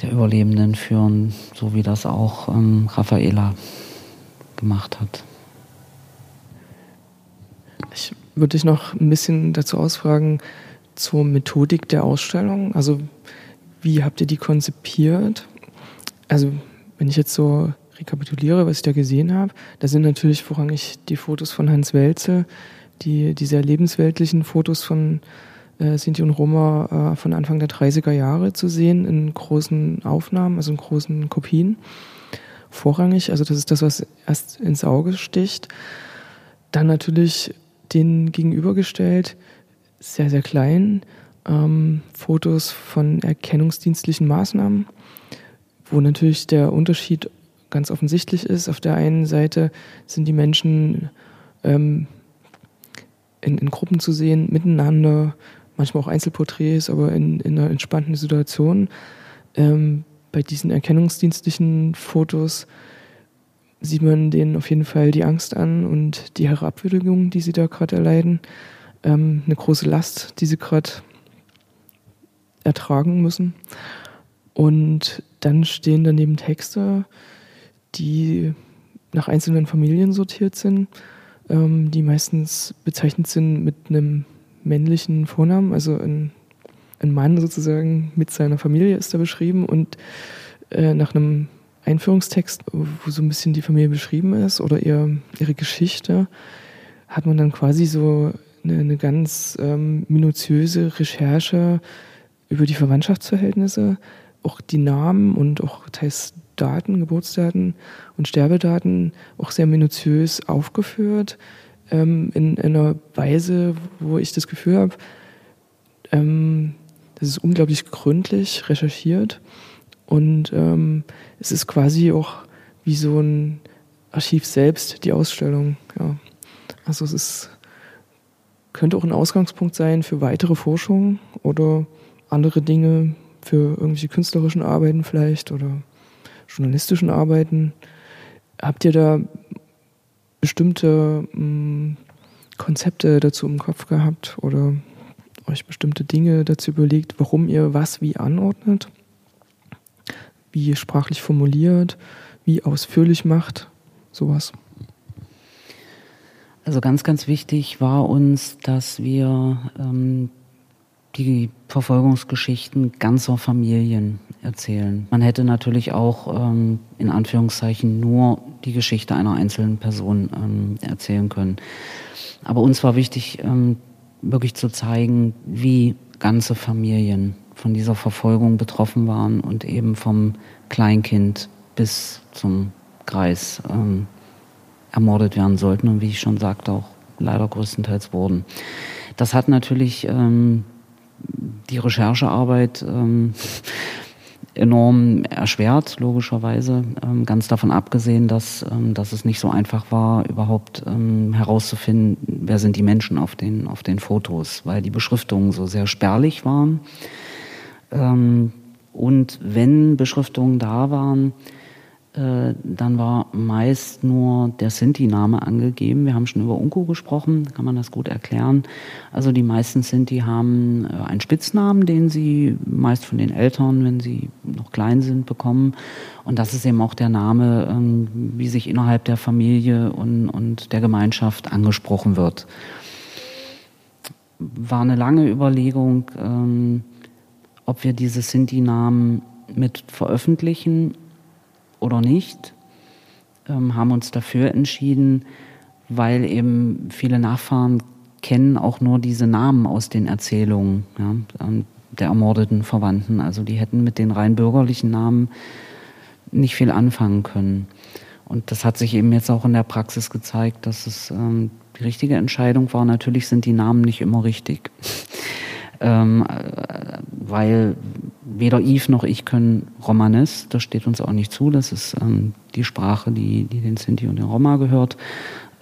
der Überlebenden führen, so wie das auch ähm, Raffaela gemacht hat. Ich würde dich noch ein bisschen dazu ausfragen zur Methodik der Ausstellung. Also wie habt ihr die konzipiert? Also wenn ich jetzt so rekapituliere, was ich da gesehen habe, da sind natürlich vorrangig die Fotos von Hans Welze, die, die sehr lebensweltlichen Fotos von äh, Sinti und Roma äh, von Anfang der 30er Jahre zu sehen in großen Aufnahmen, also in großen Kopien. Vorrangig, also das ist das, was erst ins Auge sticht. Dann natürlich den gegenübergestellt, sehr, sehr klein, ähm, Fotos von erkennungsdienstlichen Maßnahmen, wo natürlich der Unterschied ganz offensichtlich ist. Auf der einen Seite sind die Menschen ähm, in, in Gruppen zu sehen, miteinander, manchmal auch Einzelporträts, aber in, in einer entspannten Situation. Ähm, bei diesen erkennungsdienstlichen Fotos sieht man denen auf jeden Fall die Angst an und die Herabwürdigung, die sie da gerade erleiden. Ähm, eine große Last, die sie gerade ertragen müssen. Und dann stehen daneben Texte, die nach einzelnen Familien sortiert sind ähm, die meistens bezeichnet sind mit einem männlichen Vornamen, also ein, ein Mann sozusagen mit seiner Familie ist da beschrieben und äh, nach einem Einführungstext, wo so ein bisschen die Familie beschrieben ist oder ihr, ihre Geschichte, hat man dann quasi so eine, eine ganz ähm, minutiöse Recherche über die Verwandtschaftsverhältnisse, auch die Namen und auch teils Daten, Geburtsdaten und Sterbedaten auch sehr minutiös aufgeführt, ähm, in, in, einer Weise, wo ich das Gefühl habe, ähm, das ist unglaublich gründlich recherchiert und ähm, es ist quasi auch wie so ein Archiv selbst, die Ausstellung. Ja. Also es ist, könnte auch ein Ausgangspunkt sein für weitere Forschung oder andere Dinge, für irgendwelche künstlerischen Arbeiten vielleicht oder journalistischen Arbeiten. Habt ihr da bestimmte mh, hm, Konzepte dazu im Kopf gehabt oder euch bestimmte Dinge dazu überlegt, warum ihr was wie anordnet, wie sprachlich formuliert, wie ausführlich macht, sowas? Also ganz, ganz wichtig war uns, dass wir ähm, die Verfolgungsgeschichten ganzer Familien erzählen. Man hätte natürlich auch ähm, in Anführungszeichen nur die Geschichte einer einzelnen Person ähm, erzählen können. Aber uns war wichtig, ähm, wirklich zu zeigen, wie ganze Familien von dieser Verfolgung betroffen waren und eben vom Kleinkind bis zum Kreis ähm, ermordet werden sollten und wie ich schon sagte, auch leider größtenteils wurden. Das hat natürlich ähm, die Recherchearbeit ähm, enorm erschwert, logischerweise. Ähm, ganz davon abgesehen, dass, ähm, dass es nicht so einfach war, überhaupt ähm, herauszufinden, wer sind die Menschen auf den, auf den Fotos, weil die Beschriftungen so sehr spärlich waren. Ähm, und wenn Beschriftungen da waren, dann war meist nur der Sinti-Name angegeben. Wir haben schon über Unko gesprochen, kann man das gut erklären. Also die meisten Sinti haben äh, einen Spitznamen, den sie meist von den Eltern, wenn sie noch klein sind, bekommen. Und das ist eben auch der Name, ähm, wie sich innerhalb der Familie und, und der Gemeinschaft angesprochen wird. War eine lange Überlegung, ähm, ob wir diese Sinti-Namen mit veröffentlichen oder nicht, ähm, haben uns dafür entschieden, weil eben viele Nachfahren kennen auch nur diese Namen aus den Erzählungen ja, ähm, der ermordeten Verwandten. Also die hätten mit den rein bürgerlichen Namen nicht viel anfangen können. Und das hat sich eben jetzt auch in der Praxis gezeigt, dass es ähm, die richtige Entscheidung war. Natürlich sind die Namen nicht immer richtig ähm, weil weder Yves noch ich können Romanes, das steht uns auch nicht zu, das ist ähm, die Sprache, die, die den Sinti und den Roma gehört.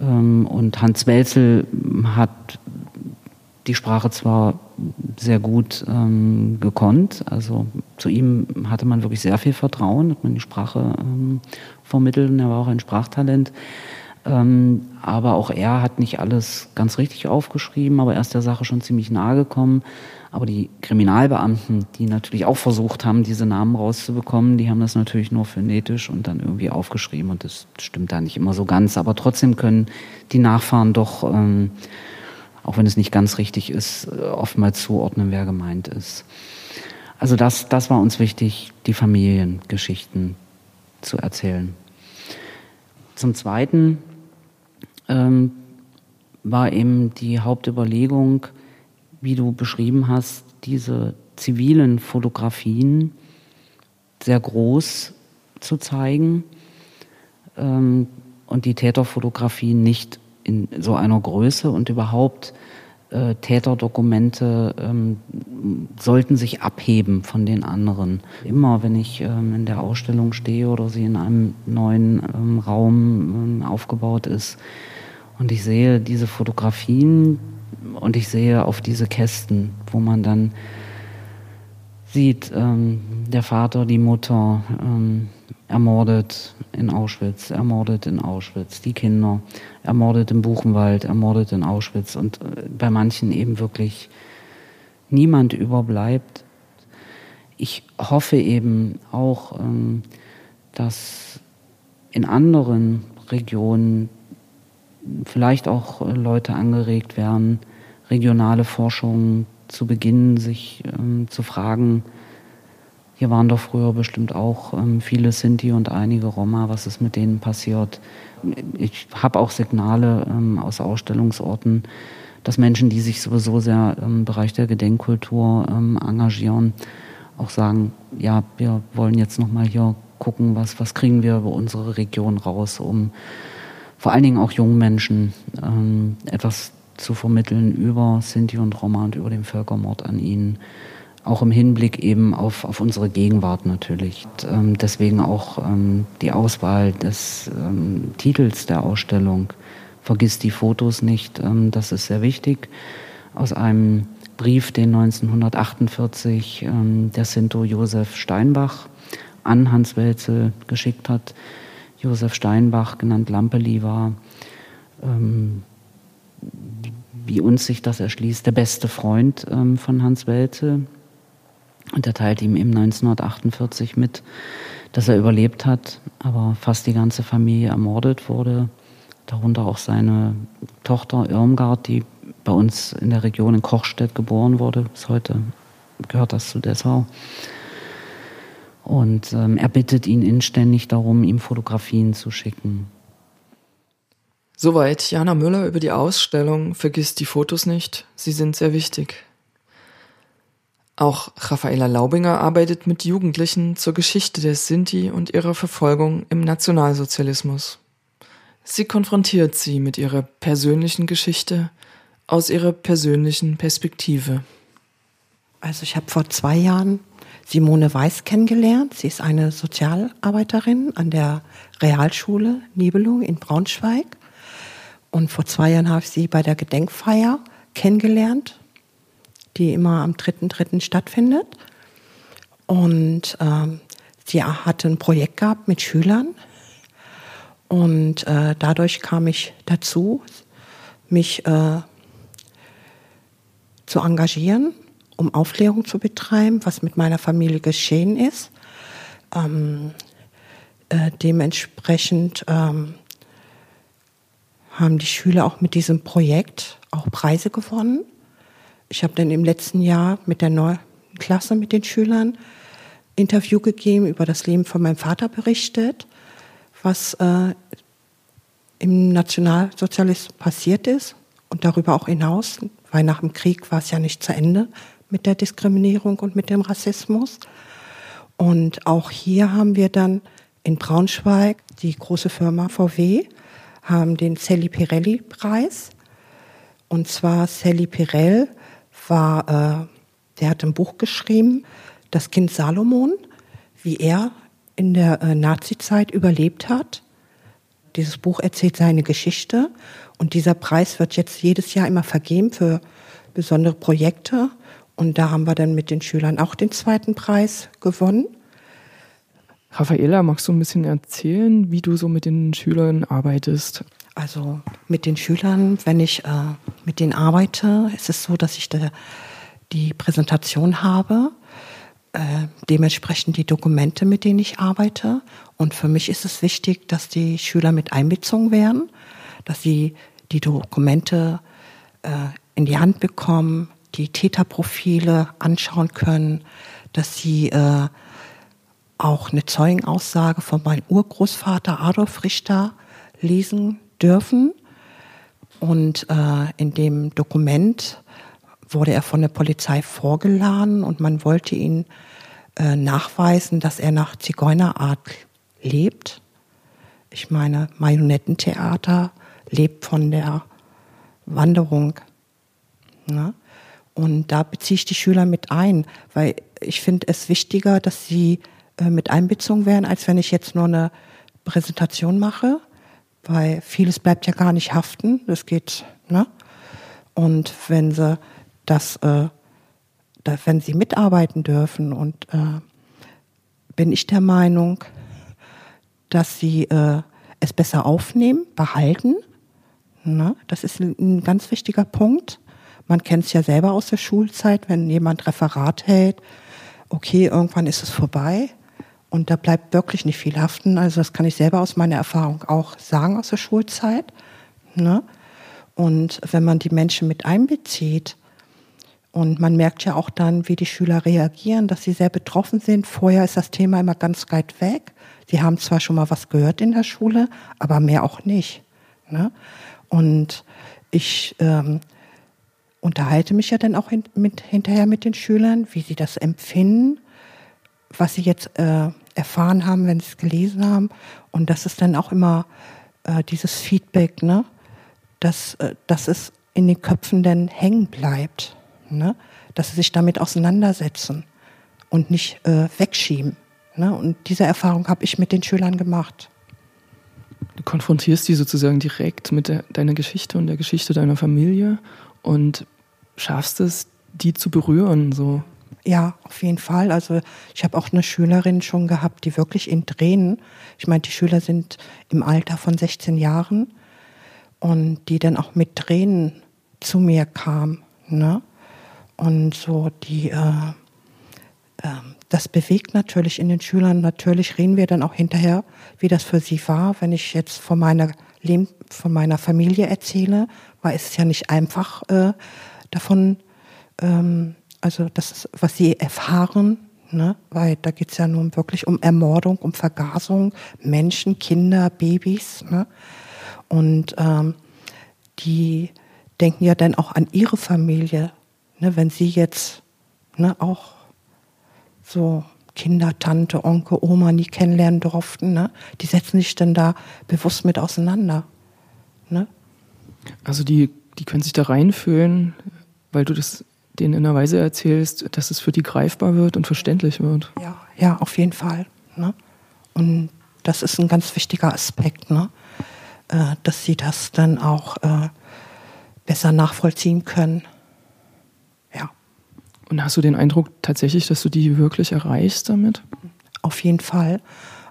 Ähm, und Hans Welzel hat die Sprache zwar sehr gut ähm, gekonnt, also zu ihm hatte man wirklich sehr viel Vertrauen, hat man die Sprache ähm, vermittelt und er war auch ein Sprachtalent. Ähm, aber auch er hat nicht alles ganz richtig aufgeschrieben, aber er ist der Sache schon ziemlich nahe gekommen. Aber die Kriminalbeamten, die natürlich auch versucht haben, diese Namen rauszubekommen, die haben das natürlich nur phonetisch und dann irgendwie aufgeschrieben. Und das stimmt da nicht immer so ganz. Aber trotzdem können die Nachfahren doch, ähm, auch wenn es nicht ganz richtig ist, äh, oftmals zuordnen, wer gemeint ist. Also das, das war uns wichtig, die Familiengeschichten zu erzählen. Zum Zweiten ähm, war eben die Hauptüberlegung, wie du beschrieben hast, diese zivilen Fotografien sehr groß zu zeigen ähm, und die Täterfotografien nicht in so einer Größe und überhaupt äh, Täterdokumente ähm, sollten sich abheben von den anderen. Immer wenn ich ähm, in der Ausstellung stehe oder sie in einem neuen ähm, Raum ähm, aufgebaut ist und ich sehe diese Fotografien und ich sehe auf diese Kästen, wo man dann sieht, ähm, der Vater, die Mutter, ähm, ermordet in Auschwitz, ermordet in Auschwitz, die Kinder, ermordet im Buchenwald, ermordet in Auschwitz und äh, bei manchen eben wirklich niemand überbleibt. Ich hoffe eben auch, ähm, dass in anderen Regionen vielleicht auch äh, Leute angeregt werden, regionale Forschung zu beginnen, sich ähm, zu fragen, hier waren doch früher bestimmt auch ähm, viele Sinti und einige Roma. Was ist mit denen passiert? Ich habe auch Signale ähm, aus Ausstellungsorten, dass Menschen, die sich sowieso sehr im Bereich der Gedenkkultur ähm, engagieren, auch sagen, ja, wir wollen jetzt noch mal hier gucken, was, was kriegen wir über unsere Region raus, um vor allen Dingen auch jungen Menschen ähm, etwas zu vermitteln über Sinti und Roma und über den Völkermord an ihnen auch im Hinblick eben auf, auf unsere Gegenwart natürlich. Und, ähm, deswegen auch ähm, die Auswahl des ähm, Titels der Ausstellung. Vergiss die Fotos nicht, ähm, das ist sehr wichtig. Aus einem Brief, den 1948 ähm, der Sinto Josef Steinbach an Hans Welzel geschickt hat. Josef Steinbach, genannt Lampeli, war, ähm, wie uns sich das erschließt, der beste Freund von Hans Welzel und er teilt ihm eben 1948 mit, dass er überlebt hat, aber fast die ganze Familie ermordet wurde. Darunter auch seine Tochter Irmgard, die bei uns in der Region in Kochstedt geboren wurde. Bis heute gehört das zu Dessau. Und ähm, er bittet ihn inständig darum, ihm Fotografien zu schicken. Soweit Jana Müller über die Ausstellung Vergiss die Fotos nicht. Sie sind sehr wichtig. Auch Raffaela Laubinger arbeitet mit Jugendlichen zur Geschichte der Sinti und ihrer Verfolgung im Nationalsozialismus. Sie konfrontiert sie mit ihrer persönlichen Geschichte, aus ihrer persönlichen Perspektive. Also ich habe vor zwei Jahren Simone Weiß kennengelernt. Sie ist eine Sozialarbeiterin an der Realschule Nibelung in Braunschweig. Und vor zwei Jahren habe ich sie bei der Gedenkfeier kennengelernt, die immer am 3.3. stattfindet. Und ähm, sie hatte ein Projekt gehabt mit Schülern. Und äh, dadurch kam ich dazu, mich äh, zu engagieren, um Aufklärung zu betreiben, was mit meiner Familie geschehen ist. Ähm, äh, dementsprechend ähm, haben die Schüler auch mit diesem Projekt auch Preise gewonnen. Ich habe dann im letzten Jahr mit der neuen Klasse mit den Schülern Interview gegeben, über das Leben von meinem Vater berichtet, was äh, im Nationalsozialismus passiert ist und darüber auch hinaus, weil nach dem Krieg war es ja nicht zu Ende mit der Diskriminierung und mit dem Rassismus. Und auch hier haben wir dann in Braunschweig die große Firma VW haben den Sally Pirelli Preis. Und zwar Sally Pirell war, äh, der hat ein Buch geschrieben, Das Kind Salomon, wie er in der äh, Nazizeit überlebt hat. Dieses Buch erzählt seine Geschichte und dieser Preis wird jetzt jedes Jahr immer vergeben für besondere Projekte. Und da haben wir dann mit den Schülern auch den zweiten Preis gewonnen. Raffaela, magst du ein bisschen erzählen, wie du so mit den Schülern arbeitest? Also mit den Schülern, wenn ich äh, mit denen arbeite, ist es so, dass ich da die Präsentation habe, äh, dementsprechend die Dokumente, mit denen ich arbeite. Und für mich ist es wichtig, dass die Schüler mit einbezogen werden, dass sie die Dokumente äh, in die Hand bekommen, die Täterprofile anschauen können, dass sie äh, auch eine Zeugenaussage von meinem Urgroßvater Adolf Richter lesen dürfen. Und äh, in dem Dokument wurde er von der Polizei vorgeladen und man wollte ihn äh, nachweisen, dass er nach Zigeunerart lebt. Ich meine, Marionettentheater lebt von der Wanderung. Ne? Und da beziehe ich die Schüler mit ein, weil ich finde es wichtiger, dass sie äh, mit einbezogen werden, als wenn ich jetzt nur eine Präsentation mache, weil vieles bleibt ja gar nicht haften. Das geht, ne? Und wenn sie das, äh, da, wenn sie mitarbeiten dürfen und äh, bin ich der Meinung, dass sie äh, es besser aufnehmen, behalten. Ne? Das ist ein, ein ganz wichtiger Punkt. Man kennt es ja selber aus der Schulzeit, wenn jemand Referat hält, okay, irgendwann ist es vorbei. Und da bleibt wirklich nicht viel haften. Also das kann ich selber aus meiner Erfahrung auch sagen aus der Schulzeit. Ne? Und wenn man die Menschen mit einbezieht, und man merkt ja auch dann, wie die Schüler reagieren, dass sie sehr betroffen sind. Vorher ist das Thema immer ganz weit weg. Sie haben zwar schon mal was gehört in der Schule, aber mehr auch nicht. Ne? Und ich ähm, unterhalte mich ja dann auch hin, mit, hinterher mit den Schülern, wie sie das empfinden, was sie jetzt äh, erfahren haben, wenn sie es gelesen haben. Und das ist dann auch immer äh, dieses Feedback, ne? dass, äh, dass es in den Köpfen dann hängen bleibt. Ne? Dass sie sich damit auseinandersetzen und nicht äh, wegschieben. Ne? Und diese Erfahrung habe ich mit den Schülern gemacht. Du konfrontierst die sozusagen direkt mit der, deiner Geschichte und der Geschichte deiner Familie und schaffst es, die zu berühren. So. Ja, auf jeden Fall. Also ich habe auch eine Schülerin schon gehabt, die wirklich in Tränen, ich meine, die Schüler sind im Alter von 16 Jahren und die dann auch mit Tränen zu mir kam. Ne? Und so die, äh, äh, das bewegt natürlich in den Schülern. Natürlich reden wir dann auch hinterher, wie das für sie war, wenn ich jetzt von meiner Leben, von meiner Familie erzähle, weil es ist ja nicht einfach äh, davon ähm, also das ist, was sie erfahren, ne? weil da geht es ja nun wirklich um Ermordung, um Vergasung, Menschen, Kinder, Babys. Ne? Und ähm, die denken ja dann auch an ihre Familie, ne? wenn sie jetzt ne, auch so Kinder, Tante, Onkel, Oma nie kennenlernen durften, ne? die setzen sich dann da bewusst mit auseinander. Ne? Also die die können sich da reinfühlen, weil du das denen in einer Weise erzählst, dass es für die greifbar wird und verständlich wird. Ja, ja, auf jeden Fall. Ne? Und das ist ein ganz wichtiger Aspekt, ne? Äh, dass sie das dann auch äh, besser nachvollziehen können. Ja. Und hast du den Eindruck tatsächlich, dass du die wirklich erreichst damit? Auf jeden Fall.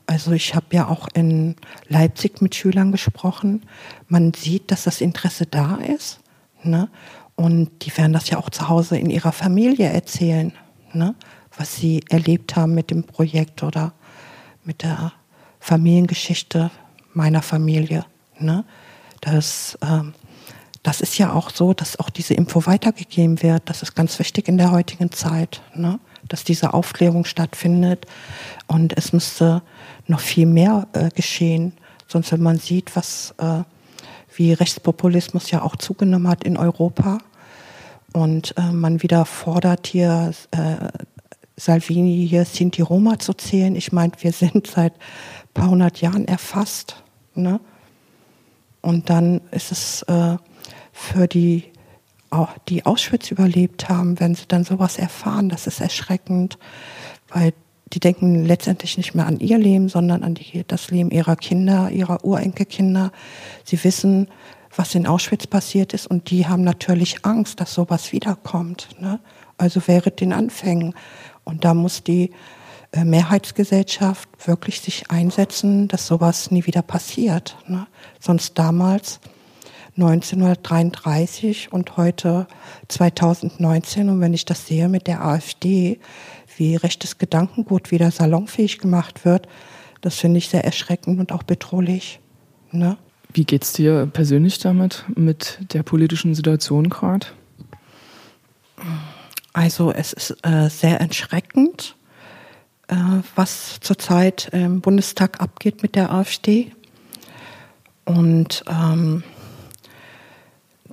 Also ich habe ja auch in Leipzig mit Schülern gesprochen. Man sieht, dass das Interesse da ist. Ne? Und die werden das ja auch zu Hause in ihrer Familie erzählen, ne? was sie erlebt haben mit dem Projekt oder mit der Familiengeschichte meiner Familie. Ne? Das, ähm, das ist ja auch so, dass auch diese Info weitergegeben wird. Das ist ganz wichtig in der heutigen Zeit, ne? Dass diese Aufklärung stattfindet. Und es müsste noch viel mehr äh, geschehen. Sonst, wenn man sieht, was, äh, wie Rechtspopulismus ja auch zugenommen hat in Europa und äh, man wieder fordert, hier äh, Salvini hier Sinti Roma zu zählen. Ich meine, wir sind seit ein paar hundert Jahren erfasst. Ne? Und dann ist es äh, für die, die Auschwitz überlebt haben, wenn sie dann sowas erfahren, das ist erschreckend, weil die denken letztendlich nicht mehr an ihr Leben, sondern an die, das Leben ihrer Kinder, ihrer Urenkelkinder. Sie wissen, was in Auschwitz passiert ist und die haben natürlich Angst, dass sowas wiederkommt. Ne? Also wäre den Anfängen. Und da muss die äh, Mehrheitsgesellschaft wirklich sich einsetzen, dass sowas nie wieder passiert. Ne? Sonst damals 1933 und heute 2019 und wenn ich das sehe mit der AfD, wie rechtes Gedankengut wieder salonfähig gemacht wird, das finde ich sehr erschreckend und auch bedrohlich. Ne? Wie geht's dir persönlich damit, mit der politischen Situation gerade? Also es ist äh, sehr erschreckend äh, was zurzeit im Bundestag abgeht mit der AfD. Und ähm,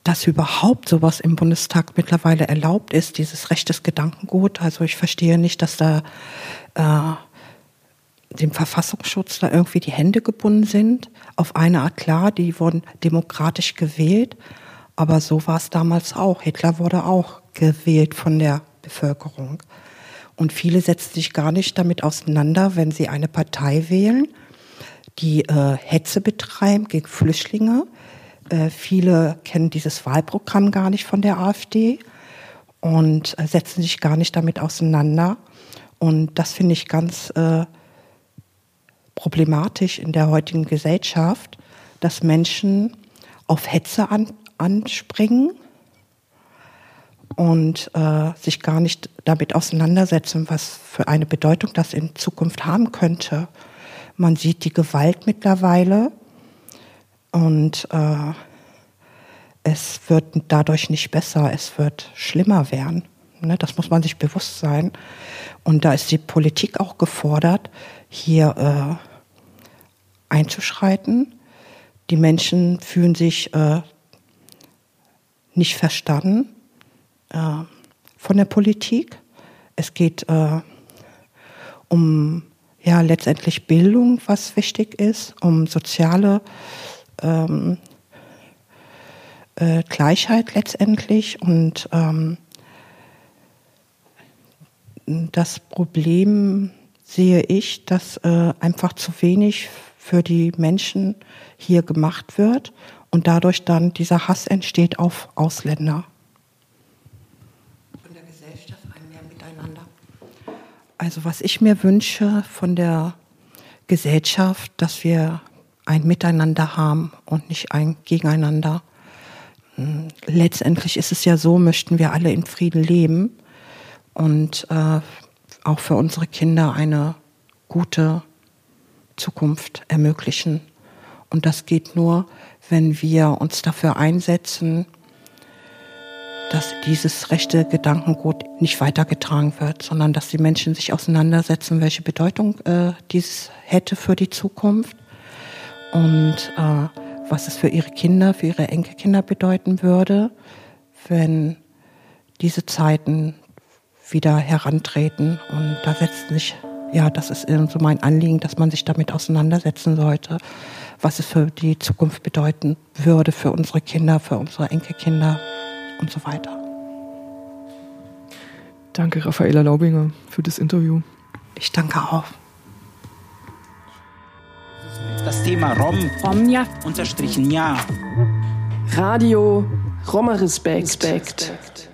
dass überhaupt sowas im Bundestag mittlerweile erlaubt ist, dieses rechtes Gedankengut. Also ich verstehe nicht, dass da äh, dem Verfassungsschutz da irgendwie die Hände gebunden sind. Auf eine Art klar, die wurden demokratisch gewählt, aber so war es damals auch. Hitler wurde auch gewählt von der Bevölkerung. Und viele setzen sich gar nicht damit auseinander, wenn sie eine Partei wählen, die äh, Hetze betreiben gegen Flüchtlinge. Äh, viele kennen dieses Wahlprogramm gar nicht von der AfD und äh, setzen sich gar nicht damit auseinander. Und das finde ich ganz äh, problematisch in der heutigen Gesellschaft, dass Menschen auf Hetze an, anspringen und äh, sich gar nicht damit auseinandersetzen, was für eine Bedeutung das in Zukunft haben könnte. Man sieht die Gewalt mittlerweile und äh, es wird dadurch nicht besser, es wird schlimmer werden. Ne? Das muss man sich bewusst sein. Und da ist die Politik auch gefordert, hier äh, einzuschreiten. Die Menschen fühlen sich äh, nicht verstanden äh, von der Politik. Es geht äh, um ja letztendlich Bildung, was wichtig ist, um soziale ähm, äh, Gleichheit letztendlich und ähm, das Problem sehe ich, dass äh, einfach zu wenig für die Menschen hier gemacht wird und dadurch dann dieser Hass entsteht auf Ausländer. Also was ich mir wünsche von der Gesellschaft, dass wir ein Miteinander haben und nicht ein Gegeneinander. Hm, letztendlich ist es ja so, möchten wir alle in Frieden leben und äh, auch für unsere Kinder eine gute Zukunft ermöglichen. Und das geht nur, wenn wir uns dafür einsetzen, dass dieses rechte Gedankengut nicht weitergetragen wird, sondern dass die Menschen sich auseinandersetzen, welche Bedeutung äh, dies hätte für die Zukunft und äh, was es für ihre Kinder, für ihre Enkelkinder bedeuten würde, wenn diese Zeiten wieder herantreten. Und da setzen sich ja, das ist so mein Anliegen, dass man sich damit auseinandersetzen sollte, was es für die Zukunft bedeuten würde, für unsere Kinder, für unsere Enkelkinder und so weiter. Danke, Raffaela Laubinger, für das Interview. Ich danke auch. Das Thema Rom. Romja. Unterstrichen ja. Radio Roma Respekt. Respekt.